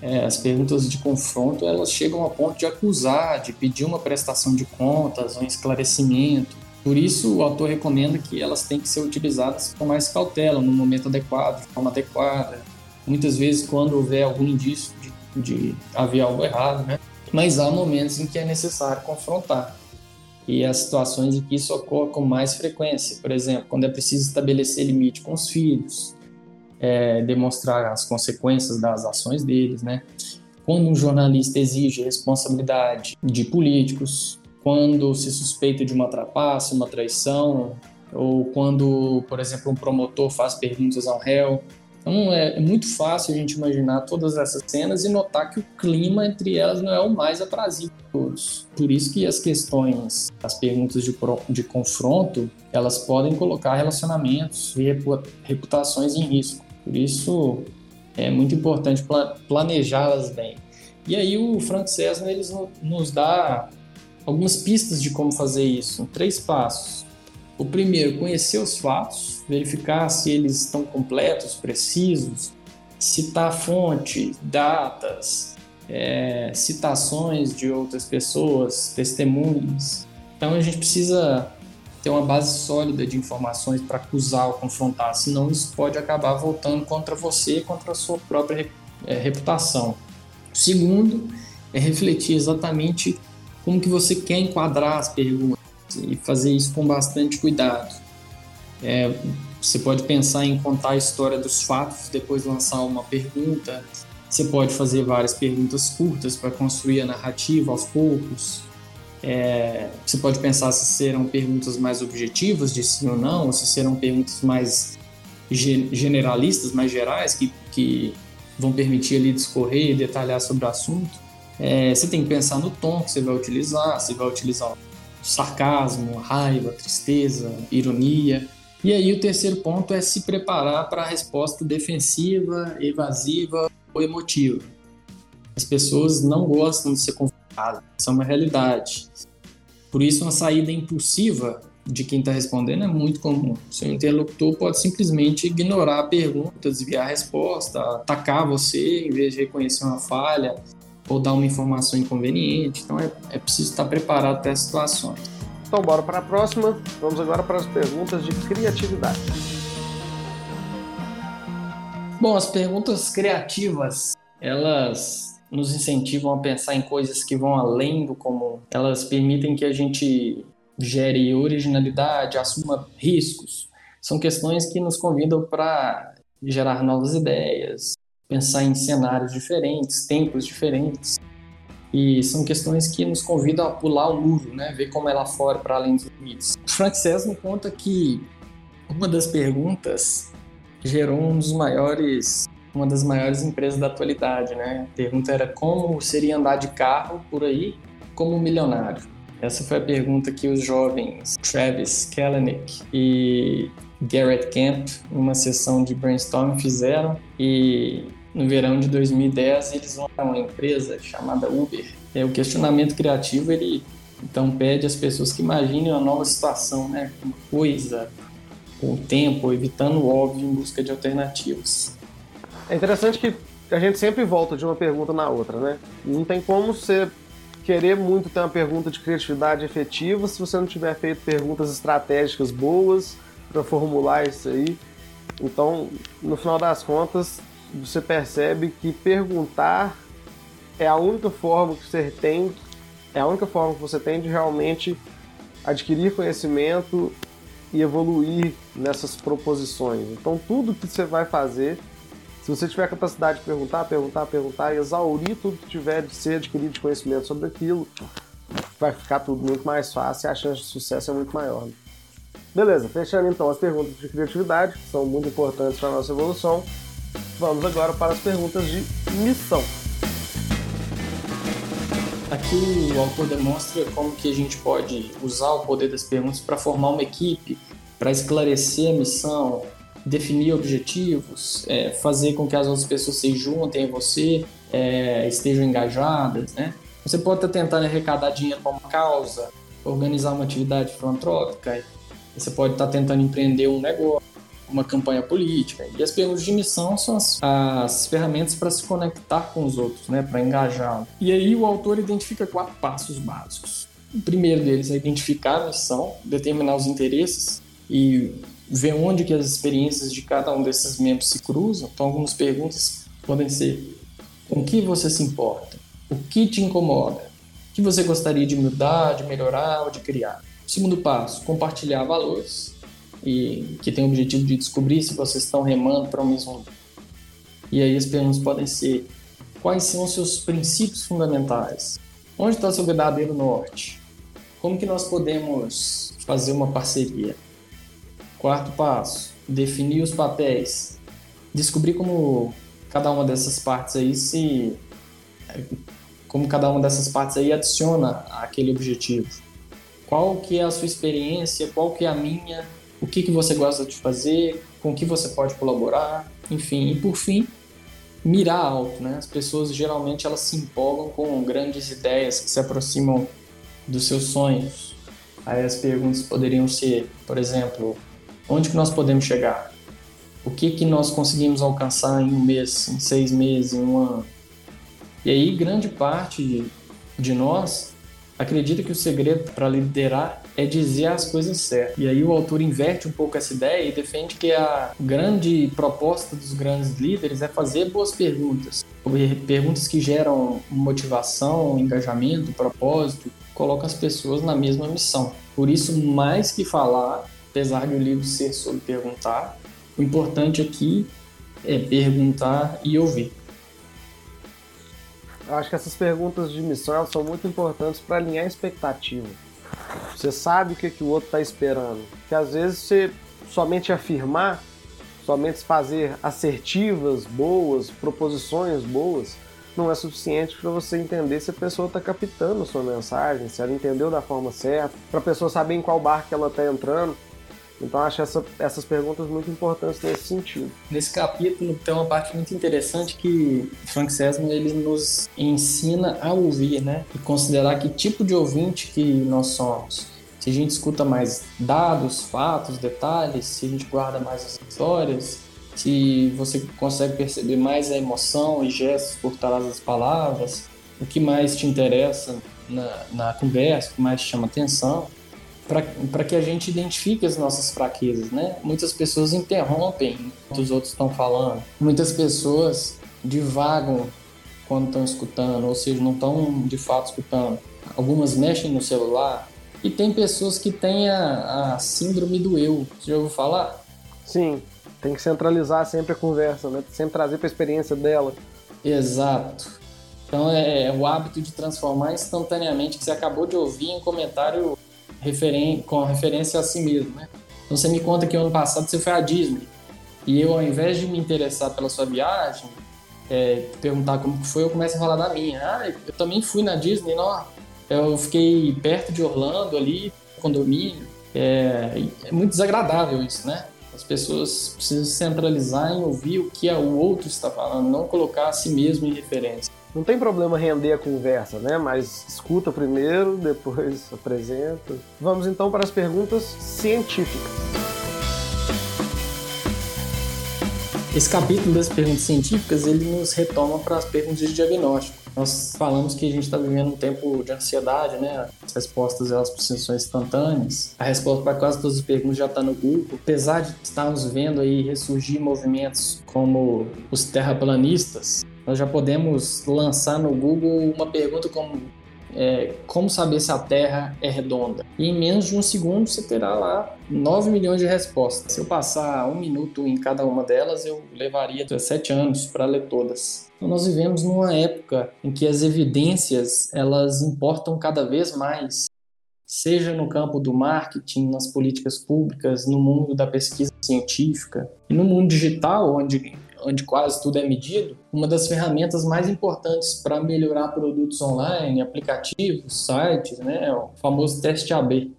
é, as perguntas de confronto elas chegam a ponto de acusar, de pedir uma prestação de contas, um esclarecimento. Por isso, o autor recomenda que elas têm que ser utilizadas com mais cautela, no momento adequado, de forma adequada, muitas vezes quando houver algum indício de, de haver algo errado, né? Mas há momentos em que é necessário confrontar. E há situações em que isso ocorre com mais frequência. Por exemplo, quando é preciso estabelecer limite com os filhos, é, demonstrar as consequências das ações deles, né? Quando um jornalista exige responsabilidade de políticos, quando se suspeita de uma trapaça, uma traição, ou quando, por exemplo, um promotor faz perguntas ao réu, então é, é, muito fácil a gente imaginar todas essas cenas e notar que o clima entre elas não é o mais aprazível de todos. Por isso que as questões, as perguntas de, de confronto, elas podem colocar relacionamentos e reputações em risco. Por isso é muito importante planejá-las bem. E aí o Frank Cessna eles nos dá algumas pistas de como fazer isso, três passos. O primeiro, conhecer os fatos, verificar se eles estão completos, precisos, citar fonte, datas, é, citações de outras pessoas, testemunhas. Então a gente precisa ter uma base sólida de informações para acusar ou confrontar, senão isso pode acabar voltando contra você, contra a sua própria é reputação. O segundo é refletir exatamente como que você quer enquadrar as perguntas e fazer isso com bastante cuidado. É, você pode pensar em contar a história dos fatos, depois lançar uma pergunta. Você pode fazer várias perguntas curtas para construir a narrativa aos poucos. É, você pode pensar se serão perguntas mais objetivas, de sim ou não, ou se serão perguntas mais generalistas, mais gerais, que, que vão permitir ali discorrer e detalhar sobre o assunto. É, você tem que pensar no tom que você vai utilizar, você vai utilizar sarcasmo, raiva, tristeza, ironia. E aí o terceiro ponto é se preparar para a resposta defensiva, evasiva ou emotiva. As pessoas não gostam de ser confrontadas, isso é uma realidade. Por isso, uma saída impulsiva de quem está respondendo é muito comum. Seu interlocutor pode simplesmente ignorar a pergunta, desviar a resposta, atacar você em vez de reconhecer uma falha ou dar uma informação inconveniente. Então é, é preciso estar preparado para essas situações. Então, bora para a próxima. Vamos agora para as perguntas de criatividade. Bom, as perguntas criativas, elas nos incentivam a pensar em coisas que vão além do comum. Elas permitem que a gente gere originalidade, assuma riscos. São questões que nos convidam para gerar novas ideias, pensar em cenários diferentes, tempos diferentes. E são questões que nos convidam a pular o muro, né? ver como é lá fora, para além dos limites. O Frank César me conta que uma das perguntas gerou um dos maiores, uma das maiores empresas da atualidade. Né? A pergunta era como seria andar de carro por aí como milionário. Essa foi a pergunta que os jovens Travis Kalanick e Garrett Camp, numa sessão de brainstorming, fizeram. E no verão de 2010 eles vão a uma empresa chamada Uber. É, o questionamento criativo ele então pede às pessoas que imaginem uma nova situação, né? Uma coisa com o tempo, evitando o óbvio em busca de alternativas. É interessante que a gente sempre volta de uma pergunta na outra, né? Não tem como você querer muito ter uma pergunta de criatividade efetiva se você não tiver feito perguntas estratégicas boas para formular isso aí. Então, no final das contas, você percebe que perguntar é a única forma que você tem, é a única forma que você tem de realmente adquirir conhecimento e evoluir nessas proposições. Então, tudo que você vai fazer, se você tiver a capacidade de perguntar, perguntar, perguntar e exaurir tudo que tiver de ser adquirido de conhecimento sobre aquilo, vai ficar tudo muito mais fácil e a chance de sucesso é muito maior. Né? Beleza, fechando então as perguntas de criatividade, que são muito importantes para a nossa evolução. Vamos agora para as perguntas de missão. Aqui o autor demonstra como que a gente pode usar o poder das perguntas para formar uma equipe, para esclarecer a missão, definir objetivos, é, fazer com que as outras pessoas se juntem a você, é, estejam engajadas, né? Você pode estar tentando arrecadar dinheiro para uma causa, organizar uma atividade filantrópica, você pode estar tentando empreender um negócio, uma campanha política. E as perguntas de missão são as, as ferramentas para se conectar com os outros, né, para engajar. E aí o autor identifica quatro passos básicos. O primeiro deles é identificar a missão, determinar os interesses e ver onde que as experiências de cada um desses membros se cruzam. Então, algumas perguntas podem ser: com que você se importa? O que te incomoda? O que você gostaria de mudar, de melhorar ou de criar? Segundo passo, compartilhar valores e que tem o objetivo de descobrir se vocês estão remando para o mesmo E aí as perguntas podem ser: quais são os seus princípios fundamentais? Onde está o seu verdadeiro norte? Como que nós podemos fazer uma parceria? Quarto passo: definir os papéis. Descobrir como cada uma dessas partes aí se como cada uma dessas partes aí adiciona aquele objetivo. Qual que é a sua experiência, qual que é a minha, o que, que você gosta de fazer, com que você pode colaborar, enfim. E por fim, mirar alto, né? As pessoas geralmente elas se empolgam com grandes ideias que se aproximam dos seus sonhos. Aí as perguntas poderiam ser, por exemplo, onde que nós podemos chegar? O que que nós conseguimos alcançar em um mês, em seis meses, em um ano? E aí grande parte de, de nós acredita que o segredo para liderar é dizer as coisas certas. E aí o autor inverte um pouco essa ideia e defende que a grande proposta dos grandes líderes é fazer boas perguntas. Perguntas que geram motivação, engajamento, propósito, colocam as pessoas na mesma missão. Por isso, mais que falar, apesar de o livro ser sobre perguntar, o importante aqui é perguntar e ouvir. Eu acho que essas perguntas de missão são muito importantes para alinhar a expectativa. Você sabe o que, que o outro está esperando. Que às vezes você somente afirmar, somente fazer assertivas boas, proposições boas, não é suficiente para você entender se a pessoa está captando a sua mensagem, se ela entendeu da forma certa, para a pessoa saber em qual barco ela está entrando. Então acho essa, essas perguntas muito importantes nesse sentido. Nesse capítulo tem uma parte muito interessante que Frank Sesmo ele nos ensina a ouvir, né? E considerar que tipo de ouvinte que nós somos. Se a gente escuta mais dados, fatos, detalhes, se a gente guarda mais as histórias, se você consegue perceber mais a emoção e gestos por trás das palavras, o que mais te interessa na, na conversa, o que mais te chama atenção para que a gente identifique as nossas fraquezas, né? Muitas pessoas interrompem o os outros estão falando. Muitas pessoas divagam quando estão escutando, ou seja, não estão de fato escutando. Algumas mexem no celular. E tem pessoas que têm a, a síndrome do eu. Você já ouviu falar? Sim, tem que centralizar sempre a conversa, né? Sempre trazer para a experiência dela. Exato. Então é, é o hábito de transformar instantaneamente que você acabou de ouvir em comentário referen com referência a si mesmo, né? Então você me conta que ano passado você foi à Disney e eu, ao invés de me interessar pela sua viagem, é, perguntar como foi, eu começo a falar da minha. Ah, eu também fui na Disney, não? Eu fiquei perto de Orlando ali, condomínio. É, é muito desagradável isso, né? As pessoas precisam centralizar em ouvir o que o outro está falando, não colocar a si mesmo em referência. Não tem problema render a conversa, né? Mas escuta primeiro, depois apresenta. Vamos então para as perguntas científicas. Esse capítulo das perguntas científicas ele nos retoma para as perguntas de diagnóstico. Nós falamos que a gente está vivendo um tempo de ansiedade, né? As respostas elas precisam ser instantâneas. A resposta para quase todas as perguntas já está no Google. Apesar de estarmos vendo aí ressurgir movimentos como os terraplanistas, nós já podemos lançar no Google uma pergunta como é, como saber se a Terra é redonda? E em menos de um segundo você terá lá 9 milhões de respostas. Se eu passar um minuto em cada uma delas, eu levaria 17 anos para ler todas. Então nós vivemos numa época em que as evidências elas importam cada vez mais, seja no campo do marketing, nas políticas públicas, no mundo da pesquisa científica e no mundo digital, onde onde quase tudo é medido, uma das ferramentas mais importantes para melhorar produtos online, aplicativos, sites, né, é o famoso teste AB.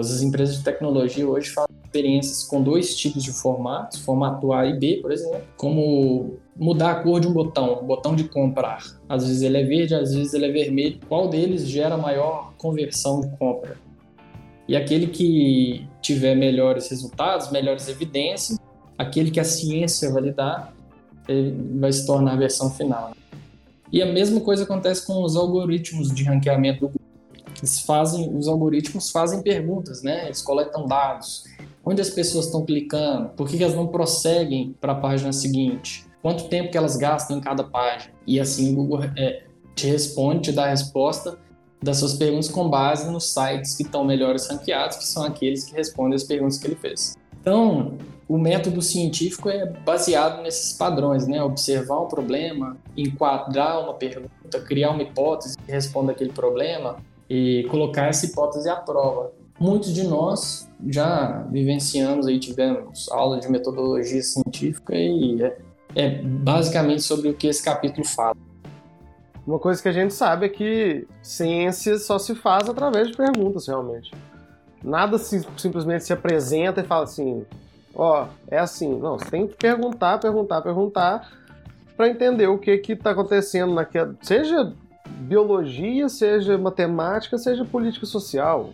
As empresas de tecnologia hoje fazem experiências com dois tipos de formatos, formato A e B, por exemplo, como mudar a cor de um botão, botão de comprar. Às vezes ele é verde, às vezes ele é vermelho. Qual deles gera maior conversão de compra? E aquele que tiver melhores resultados, melhores evidências, aquele que a ciência validar vai se tornar a versão final. E a mesma coisa acontece com os algoritmos de ranqueamento do Google. Eles fazem, os algoritmos fazem perguntas, né? Eles coletam dados. Onde as pessoas estão clicando? Por que, elas não prosseguem para a página seguinte? Quanto tempo que elas gastam em cada página? E assim o Google é, te responde, te dá a resposta das suas perguntas com base nos sites que estão melhores ranqueados, que são aqueles que respondem as perguntas que ele fez. Então, o método científico é baseado nesses padrões, né? Observar um problema, enquadrar uma pergunta, criar uma hipótese que responda aquele problema e colocar essa hipótese à prova. Muitos de nós já vivenciamos aí, tivemos aula de metodologia científica e é, é basicamente sobre o que esse capítulo fala. Uma coisa que a gente sabe é que ciência só se faz através de perguntas, realmente. Nada se, simplesmente se apresenta e fala assim, ó, é assim. Não, você tem que perguntar, perguntar, perguntar para entender o que está acontecendo naquela. Seja biologia, seja matemática, seja política social.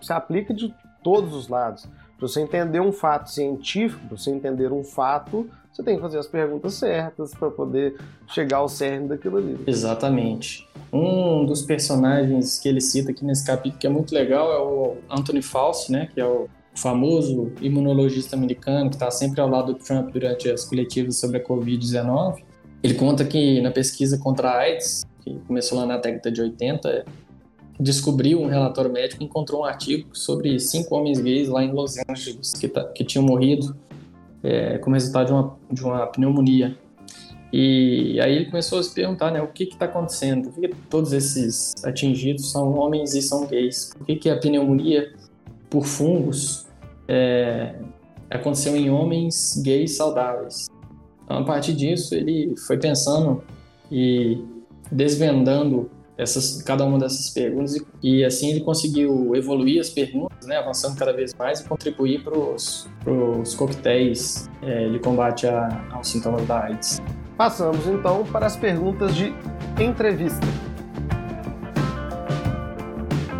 Se aplica de todos os lados. Para você entender um fato científico, para você entender um fato, você tem que fazer as perguntas certas para poder chegar ao cerne daquilo ali. Exatamente. Um dos personagens que ele cita aqui nesse capítulo que é muito legal é o Anthony Fauci, né, que é o famoso imunologista americano que está sempre ao lado do Trump durante as coletivas sobre a Covid-19. Ele conta que na pesquisa contra a AIDS, que começou lá na década de 80, descobriu um relatório médico e encontrou um artigo sobre cinco homens gays lá em Los Angeles que, tá, que tinham morrido é, como resultado de uma, de uma pneumonia. E aí ele começou a se perguntar, né, o que está acontecendo? Por que todos esses atingidos são homens e são gays? Por que, que a pneumonia por fungos é, aconteceu em homens gays saudáveis? Então, a partir disso, ele foi pensando e desvendando essas, cada uma dessas perguntas e, assim ele conseguiu evoluir as perguntas, né, avançando cada vez mais e contribuir para os coquetéis é, de combate a, aos sintomas da AIDS. Passamos então para as perguntas de entrevista.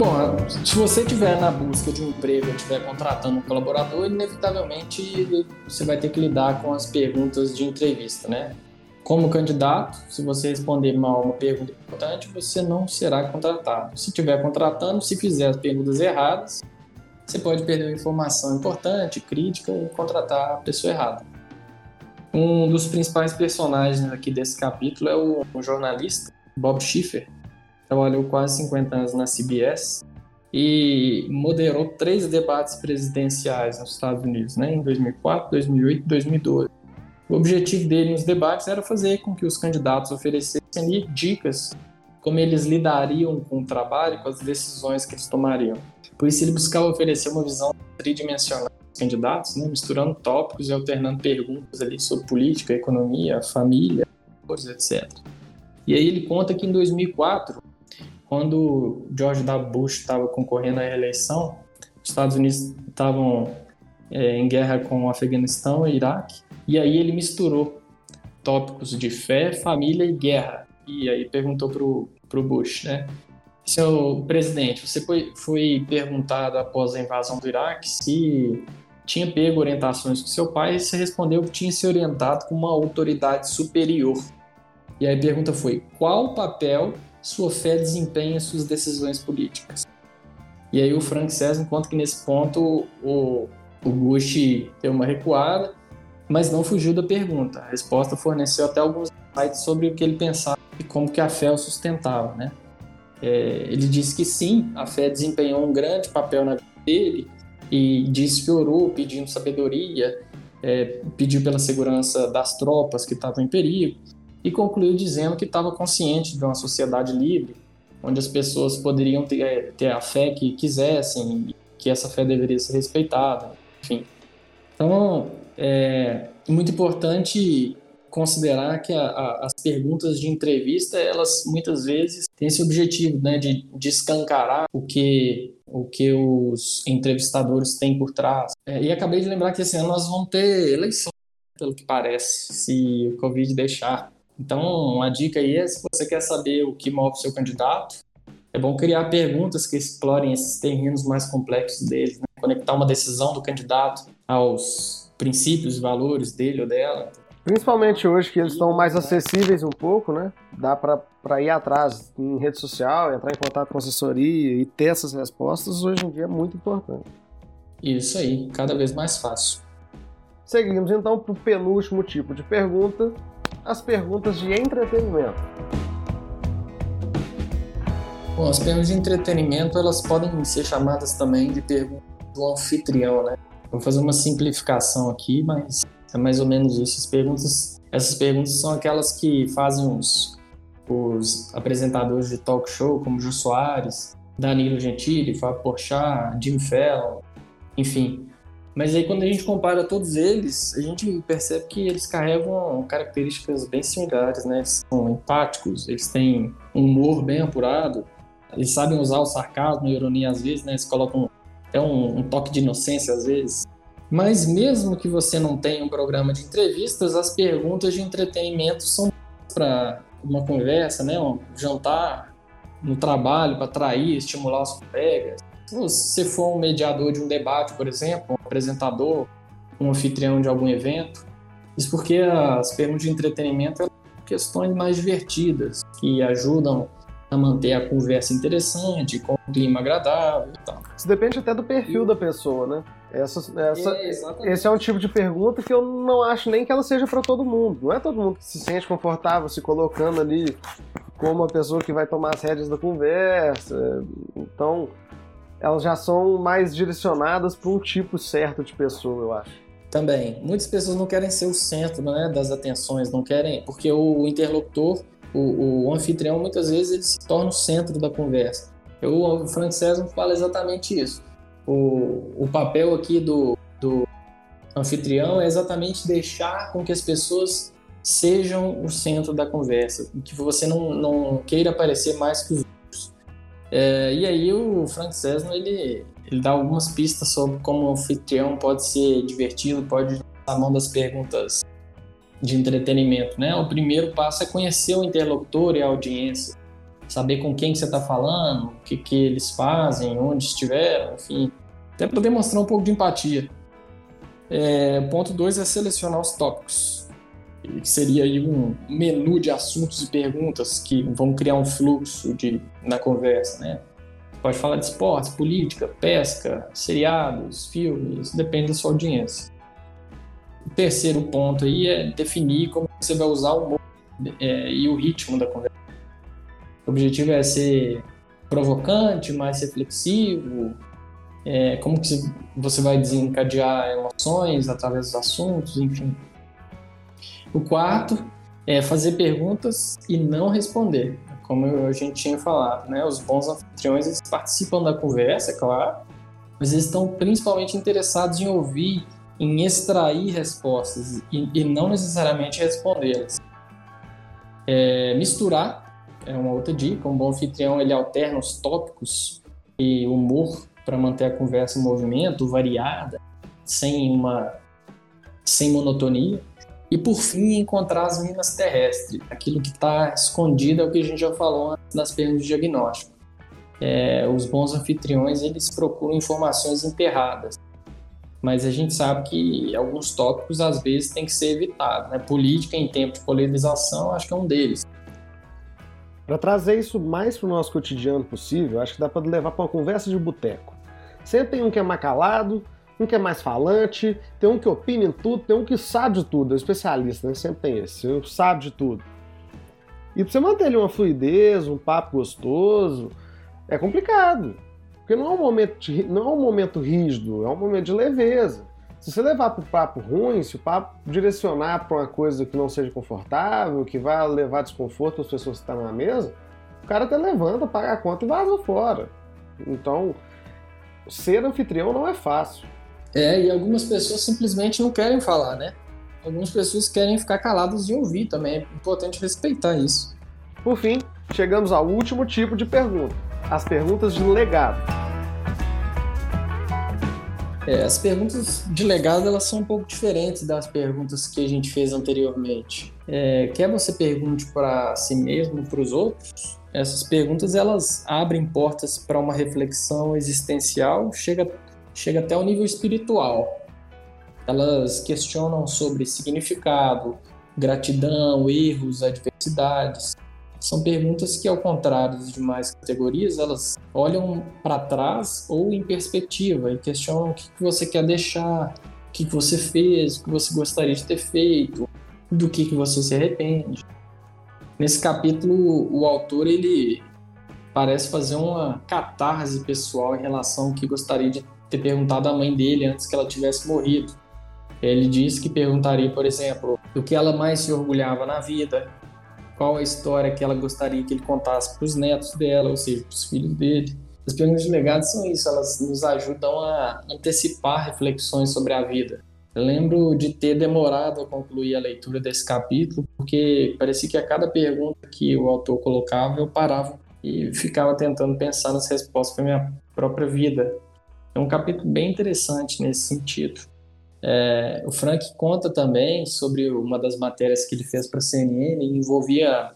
Bom, se você estiver na busca de um emprego estiver contratando um colaborador, inevitavelmente você vai ter que lidar com as perguntas de entrevista, né? Como candidato, se você responder mal uma pergunta importante, você não será contratado. Se estiver contratando, se fizer as perguntas erradas, você pode perder informação importante, crítica e contratar a pessoa errada. Um dos principais personagens aqui desse capítulo é o jornalista Bob Schiffer. Trabalhou quase 50 anos na CBS e moderou três debates presidenciais nos Estados Unidos, né, em 2004, 2008 e 2012. O objetivo dele nos debates era fazer com que os candidatos oferecessem dicas como eles lidariam com o trabalho, com as decisões que eles tomariam. Por isso ele buscava oferecer uma visão tridimensional dos candidatos, né, misturando tópicos e alternando perguntas ali sobre política, economia, família, etc. E aí ele conta que em 2004, quando George W. Bush estava concorrendo à reeleição, os Estados Unidos estavam é, em guerra com o Afeganistão e Iraque, e aí ele misturou tópicos de fé, família e guerra. E aí perguntou pro, pro Bush, né? Seu presidente, você foi, foi perguntado após a invasão do Iraque se tinha pego orientações com seu pai e você respondeu que tinha se orientado com uma autoridade superior. E aí a pergunta foi: qual papel sua fé desempenha em suas decisões políticas? E aí o Frank César conta que nesse ponto o, o Bush deu uma recuada mas não fugiu da pergunta. A resposta forneceu até alguns insights sobre o que ele pensava e como que a fé o sustentava, né? É, ele disse que sim, a fé desempenhou um grande papel na vida dele e disse que orou pedindo sabedoria, é, pediu pela segurança das tropas que estavam em perigo e concluiu dizendo que estava consciente de uma sociedade livre, onde as pessoas poderiam ter, ter a fé que quisessem, que essa fé deveria ser respeitada, enfim. Então, é muito importante considerar que a, a, as perguntas de entrevista, elas muitas vezes têm esse objetivo, né, de, de escancarar o que o que os entrevistadores têm por trás. É, e acabei de lembrar que esse ano nós vamos ter eleições, pelo que parece, se o Covid deixar. Então, uma dica aí é, se você quer saber o que move o seu candidato, é bom criar perguntas que explorem esses terrenos mais complexos deles, né? conectar uma decisão do candidato aos princípios e valores dele ou dela. Principalmente hoje que eles estão mais acessíveis um pouco, né? Dá para ir atrás em rede social, entrar em contato com assessoria e ter essas respostas, hoje em dia é muito importante. Isso aí, cada vez mais fácil. Seguimos então para o penúltimo tipo de pergunta, as perguntas de entretenimento. Bom, as perguntas de entretenimento elas podem ser chamadas também de perguntas do anfitrião, né? Vou fazer uma simplificação aqui, mas é mais ou menos isso. Essas perguntas, essas perguntas são aquelas que fazem os, os apresentadores de talk show, como Jô Soares, Danilo Gentili, Fábio Porchat, Jim Fallon, enfim. Mas aí quando a gente compara todos eles, a gente percebe que eles carregam características bem similares, né? Eles são empáticos, eles têm um humor bem apurado, eles sabem usar o sarcasmo e a ironia às vezes, né? Eles colocam é um, um toque de inocência às vezes. Mas mesmo que você não tenha um programa de entrevistas, as perguntas de entretenimento são para uma conversa, né, um jantar no trabalho para atrair, estimular os colegas. Se você for um mediador de um debate, por exemplo, um apresentador, um anfitrião de algum evento, isso porque as perguntas de entretenimento são questões mais divertidas, que ajudam a manter a conversa interessante, com um clima agradável e tal. Isso depende até do perfil da pessoa, né? Essa, essa, é, esse é um tipo de pergunta que eu não acho nem que ela seja para todo mundo. Não é todo mundo que se sente confortável se colocando ali como a pessoa que vai tomar as rédeas da conversa. Então, elas já são mais direcionadas para um tipo certo de pessoa, eu acho. Também. Muitas pessoas não querem ser o centro né, das atenções, não querem, porque o interlocutor o, o anfitrião muitas vezes ele se torna o centro da conversa. Eu, o Frank César fala exatamente isso. O, o papel aqui do, do anfitrião é exatamente deixar com que as pessoas sejam o centro da conversa, que você não, não queira aparecer mais que os. É, e aí o Frank ele, ele dá algumas pistas sobre como o anfitrião pode ser divertido, pode a mão das perguntas de entretenimento, né? O primeiro passo é conhecer o interlocutor e a audiência, saber com quem que você está falando, o que, que eles fazem, onde estiveram, enfim, até para demonstrar um pouco de empatia. É, ponto 2 é selecionar os tópicos, que seria um menu de assuntos e perguntas que vão criar um fluxo de, na conversa, né? Pode falar de esportes, política, pesca, seriados, filmes, depende da sua audiência. O terceiro ponto aí é definir como você vai usar o humor é, e o ritmo da conversa. O objetivo é ser provocante, mais reflexivo, é, como que você vai desencadear emoções através dos assuntos, enfim. O quarto é fazer perguntas e não responder, como a gente tinha falado, né? Os bons anfitriões eles participam da conversa, é claro, mas eles estão principalmente interessados em ouvir em extrair respostas e, e não necessariamente respondê-las. É, misturar é uma outra dica. Um bom anfitrião ele alterna os tópicos e humor para manter a conversa em movimento, variada, sem uma sem monotonia. E por fim, encontrar as minas terrestres, aquilo que está escondido é o que a gente já falou antes nas perguntas de diagnóstico. É, os bons anfitriões eles procuram informações enterradas, mas a gente sabe que alguns tópicos às vezes tem que ser evitados. Né? Política em tempo de polarização, acho que é um deles. Para trazer isso mais para o nosso cotidiano possível, acho que dá para levar para uma conversa de boteco. Sempre tem um que é mais calado, um que é mais falante, tem um que opina em tudo, tem um que sabe de tudo, é um especialista, né? Sempre tem esse, um sabe de tudo. E para você manter ali uma fluidez, um papo gostoso, é complicado. Porque não é um momento, de, não é um momento rígido, é um momento de leveza. Se você levar para o papo ruim, se o papo direcionar para uma coisa que não seja confortável, que vai levar desconforto às pessoas que estão na mesa, o cara até levanta, paga a conta e vaza fora. Então, ser anfitrião não é fácil. É, e algumas pessoas simplesmente não querem falar, né? Algumas pessoas querem ficar caladas e ouvir também. É importante respeitar isso. Por fim, chegamos ao último tipo de pergunta as perguntas de legado. É, as perguntas de legado elas são um pouco diferentes das perguntas que a gente fez anteriormente. É, quer você pergunte para si mesmo, para os outros? Essas perguntas elas abrem portas para uma reflexão existencial, chega, chega até o nível espiritual. Elas questionam sobre significado, gratidão, erros, adversidades, são perguntas que, ao contrário das demais categorias, elas olham para trás ou em perspectiva e questionam o que, você quer deixar, o que, que você fez, o que você gostaria de ter feito, do que, que você se arrepende. Nesse capítulo, o autor ele parece fazer uma catarse pessoal em relação ao que gostaria de ter perguntado à mãe dele antes que ela tivesse morrido. Ele diz que perguntaria, por exemplo, do que ela mais se orgulhava na vida, qual a história que ela gostaria que ele contasse para os netos dela, ou seja, para os filhos dele. As perguntas de legado são isso, elas nos ajudam a antecipar reflexões sobre a vida. Eu lembro de ter demorado a concluir a leitura desse capítulo, porque parecia que a cada pergunta que o autor colocava, eu parava e ficava tentando pensar nas respostas para minha própria vida. É um capítulo bem interessante nesse sentido. É, o Frank conta também sobre uma das matérias que ele fez para a CNN, envolvia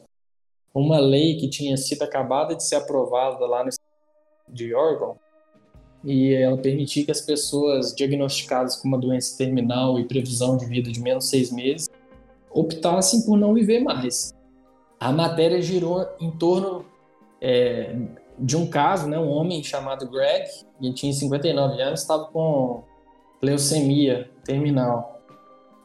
uma lei que tinha sido acabada de ser aprovada lá no de Oregon, e ela permitia que as pessoas diagnosticadas com uma doença terminal e previsão de vida de menos seis meses optassem por não viver mais. A matéria girou em torno é, de um caso, né, um homem chamado Greg, ele tinha 59 anos, estava com leucemia terminal.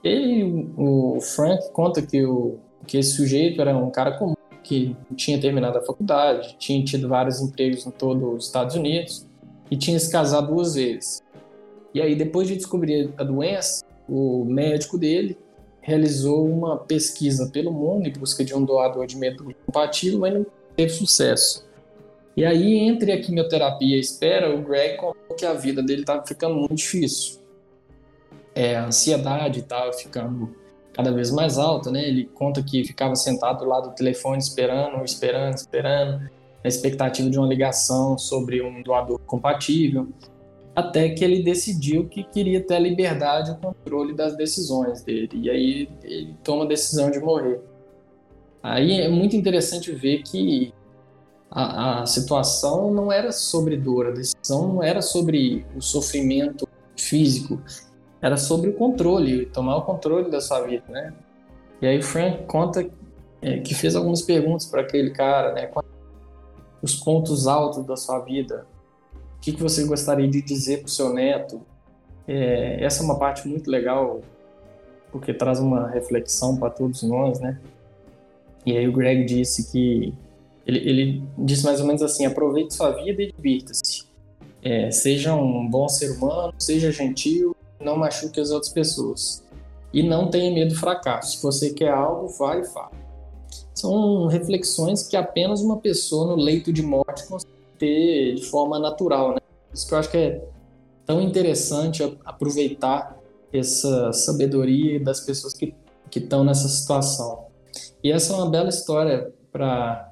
Ele, o Frank conta que, o, que esse sujeito era um cara comum, que tinha terminado a faculdade, tinha tido vários empregos em todo os Estados Unidos e tinha se casado duas vezes. E aí, depois de descobrir a doença, o médico dele realizou uma pesquisa pelo mundo em busca de um doador de medula compatível, mas não teve sucesso. E aí, entre a quimioterapia e a espera, o Greg contou que a vida dele estava ficando muito difícil. É, a ansiedade estava ficando cada vez mais alta, né? Ele conta que ficava sentado do lado do telefone esperando, esperando, esperando, na expectativa de uma ligação sobre um doador compatível, até que ele decidiu que queria ter a liberdade e o controle das decisões dele. E aí ele toma a decisão de morrer. Aí é muito interessante ver que a, a, situação não era sobre dor, a decisão não era sobre o sofrimento físico, era sobre o controle, tomar o controle da sua vida, né? E aí o Frank conta é, que fez algumas perguntas para aquele cara, né? Os pontos altos da sua vida, o que, que você gostaria de dizer para o seu neto? É, essa é uma parte muito legal, porque traz uma reflexão para todos nós, né? E aí o Greg disse que ele, ele mais ou menos assim: aproveite sua vida e divirta-se. É, seja um bom ser humano, seja gentil, não machuque as outras pessoas. E não tenha medo do fracasso. Se você quer algo, vai e fala. São reflexões que apenas uma pessoa no leito de morte consegue ter de forma natural. Né? Isso que eu acho que é tão interessante aproveitar essa sabedoria das pessoas que estão nessa situação. E essa é uma bela história para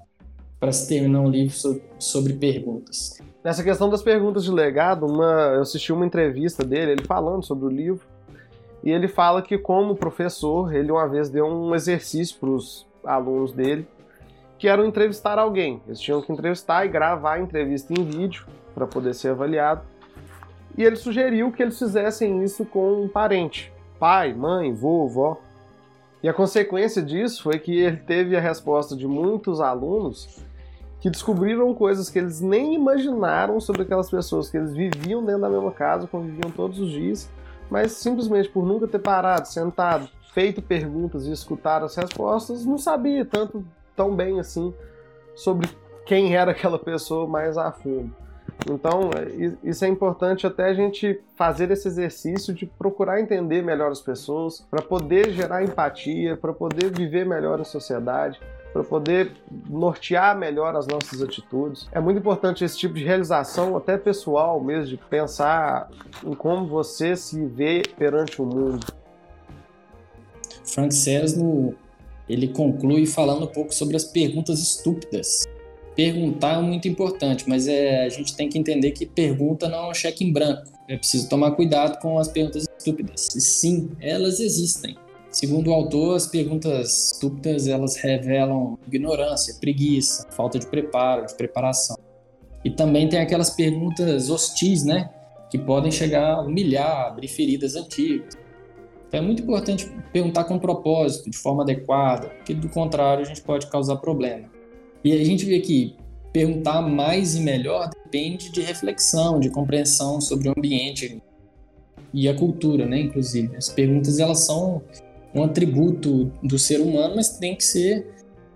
para se terminar um livro sobre, sobre, perguntas. Nessa questão das perguntas de legado, uma, eu assisti uma entrevista dele, ele falando sobre o livro, e ele fala que como professor, ele uma vez deu um exercício para os alunos dele, que era entrevistar alguém. Eles tinham que entrevistar e gravar a entrevista em vídeo para poder ser avaliado. E ele sugeriu que eles fizessem isso com um parente, pai, mãe, vô, vó. E a consequência disso foi que ele teve a resposta de muitos alunos que descobriram coisas que eles nem imaginaram sobre aquelas pessoas, que eles viviam dentro da mesma casa, conviviam todos os dias, mas simplesmente por nunca ter parado, sentado, feito perguntas e escutado as respostas, não sabia tanto tão bem assim sobre quem era aquela pessoa mais a fundo. Então, isso é importante até a gente fazer esse exercício de procurar entender melhor as pessoas, para poder gerar empatia, para poder viver melhor em sociedade, para poder nortear melhor as nossas atitudes. É muito importante esse tipo de realização, até pessoal mesmo, de pensar em como você se vê perante o mundo. Frank Sesno, ele conclui falando um pouco sobre as perguntas estúpidas perguntar é muito importante, mas é, a gente tem que entender que pergunta não é um cheque em branco. É preciso tomar cuidado com as perguntas estúpidas. E sim, elas existem. Segundo o autor, as perguntas estúpidas elas revelam ignorância, preguiça, falta de preparo, de preparação. E também tem aquelas perguntas hostis, né? Que podem chegar a humilhar, abrir feridas antigas. Então é muito importante perguntar com propósito, de forma adequada, porque do contrário a gente pode causar problema. E a gente vê que perguntar mais e melhor depende de reflexão, de compreensão sobre o ambiente e a cultura, né? Inclusive, as perguntas elas são um atributo do ser humano, mas têm que ser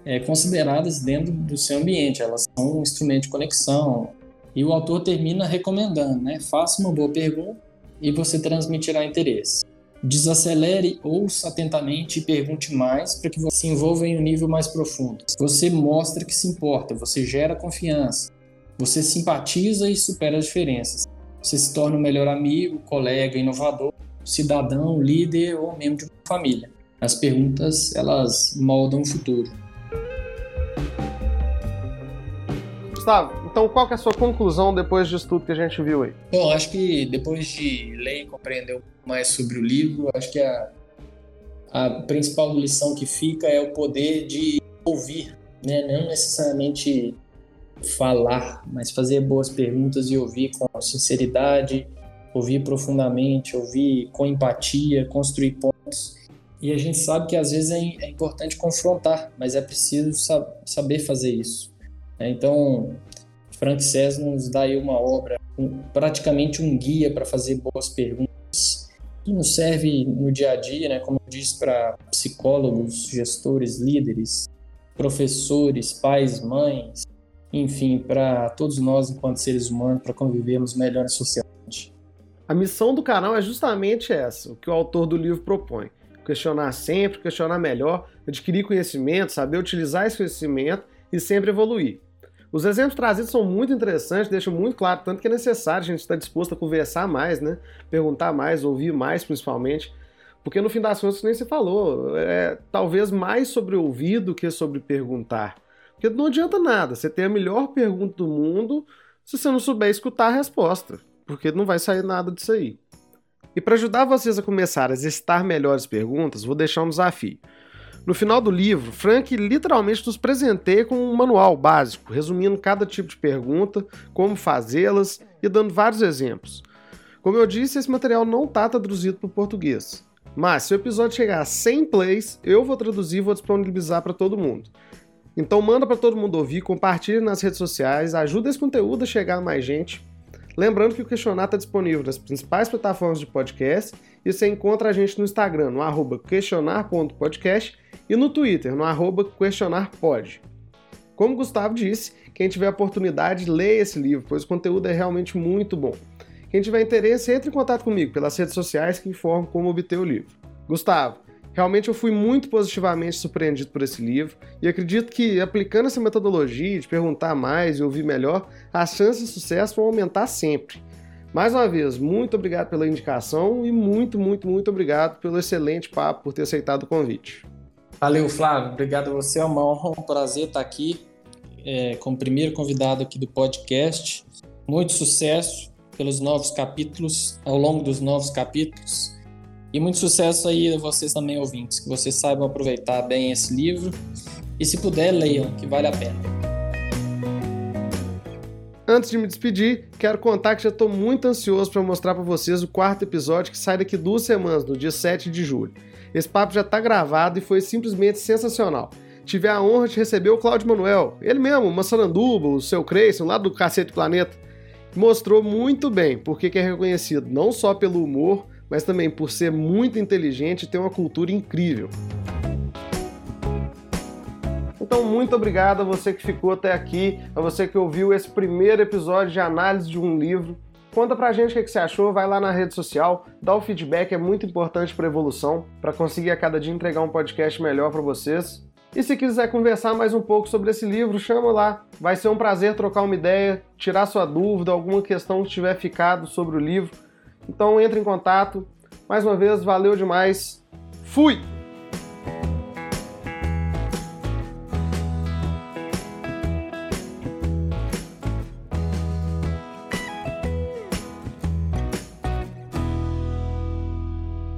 é, consideradas dentro do seu ambiente. Elas são um instrumento de conexão. E o autor termina recomendando, né? Faça uma boa pergunta e você transmitirá interesse. Desacelere, ouça atentamente e pergunte mais para que você se envolva em um nível mais profundo. Você mostra que se importa, você gera confiança, você simpatiza e supera as diferenças. Você se torna um melhor amigo, colega, inovador, cidadão, líder ou membro de uma família. As perguntas, elas moldam o futuro. Gustavo, então qual é a sua conclusão depois disso tudo que a gente viu aí? Bom, acho que depois de ler e compreender mais sobre o livro, acho que a, a principal lição que fica é o poder de ouvir, né? não necessariamente falar, mas fazer boas perguntas e ouvir com sinceridade, ouvir profundamente, ouvir com empatia, construir pontos. E a gente sabe que às vezes é, é importante confrontar, mas é preciso saber fazer isso. Né? Então, Frank Cés nos dá aí uma obra, praticamente um guia para fazer boas perguntas, que nos serve no dia a dia, né? como eu disse, para psicólogos, gestores, líderes, professores, pais, mães, enfim, para todos nós enquanto seres humanos, para convivermos melhor socialmente. A missão do canal é justamente essa, o que o autor do livro propõe. Questionar sempre, questionar melhor, adquirir conhecimento, saber utilizar esse conhecimento e sempre evoluir. Os exemplos trazidos são muito interessantes, deixam muito claro tanto que é necessário a gente estar disposto a conversar mais, né? Perguntar mais, ouvir mais principalmente. Porque no fim das contas, nem se falou, é talvez mais sobre ouvir do que sobre perguntar. Porque não adianta nada você ter a melhor pergunta do mundo se você não souber escutar a resposta, porque não vai sair nada disso aí. E para ajudar vocês a começar a exercitar melhores perguntas, vou deixar um desafio. No final do livro, Frank literalmente nos presenteia com um manual básico, resumindo cada tipo de pergunta, como fazê-las e dando vários exemplos. Como eu disse, esse material não está traduzido para o português. Mas se o episódio chegar a 100 plays, eu vou traduzir e vou disponibilizar para todo mundo. Então manda para todo mundo ouvir, compartilhe nas redes sociais, ajuda esse conteúdo a chegar a mais gente. Lembrando que o questionário está disponível nas principais plataformas de podcast e você encontra a gente no Instagram, no arroba questionar.podcast e no Twitter, no arroba questionarpod. Como Gustavo disse, quem tiver oportunidade, leia esse livro, pois o conteúdo é realmente muito bom. Quem tiver interesse, entre em contato comigo pelas redes sociais que informam como obter o livro. Gustavo, realmente eu fui muito positivamente surpreendido por esse livro e acredito que aplicando essa metodologia de perguntar mais e ouvir melhor, as chances de sucesso vão aumentar sempre. Mais uma vez, muito obrigado pela indicação e muito, muito, muito obrigado pelo excelente papo, por ter aceitado o convite. Valeu, Flávio. Obrigado a você. É uma honra, um prazer estar aqui é, como primeiro convidado aqui do podcast. Muito sucesso pelos novos capítulos, ao longo dos novos capítulos. E muito sucesso aí a vocês também, ouvintes, que vocês saibam aproveitar bem esse livro. E se puder, leiam, que vale a pena. Antes de me despedir, quero contar que já estou muito ansioso para mostrar para vocês o quarto episódio que sai daqui duas semanas, no dia 7 de julho. Esse papo já está gravado e foi simplesmente sensacional. Tive a honra de receber o Cláudio Manuel, ele mesmo, Massaranduba, o seu Creyson, lá do Cacete Planeta. Mostrou muito bem porque é reconhecido não só pelo humor, mas também por ser muito inteligente e ter uma cultura incrível. Então, muito obrigado a você que ficou até aqui, a você que ouviu esse primeiro episódio de análise de um livro. Conta pra gente o que você achou, vai lá na rede social, dá o feedback, é muito importante para evolução, para conseguir a cada dia entregar um podcast melhor para vocês. E se quiser conversar mais um pouco sobre esse livro, chama lá. Vai ser um prazer trocar uma ideia, tirar sua dúvida, alguma questão que tiver ficado sobre o livro. Então entre em contato. Mais uma vez, valeu demais. Fui!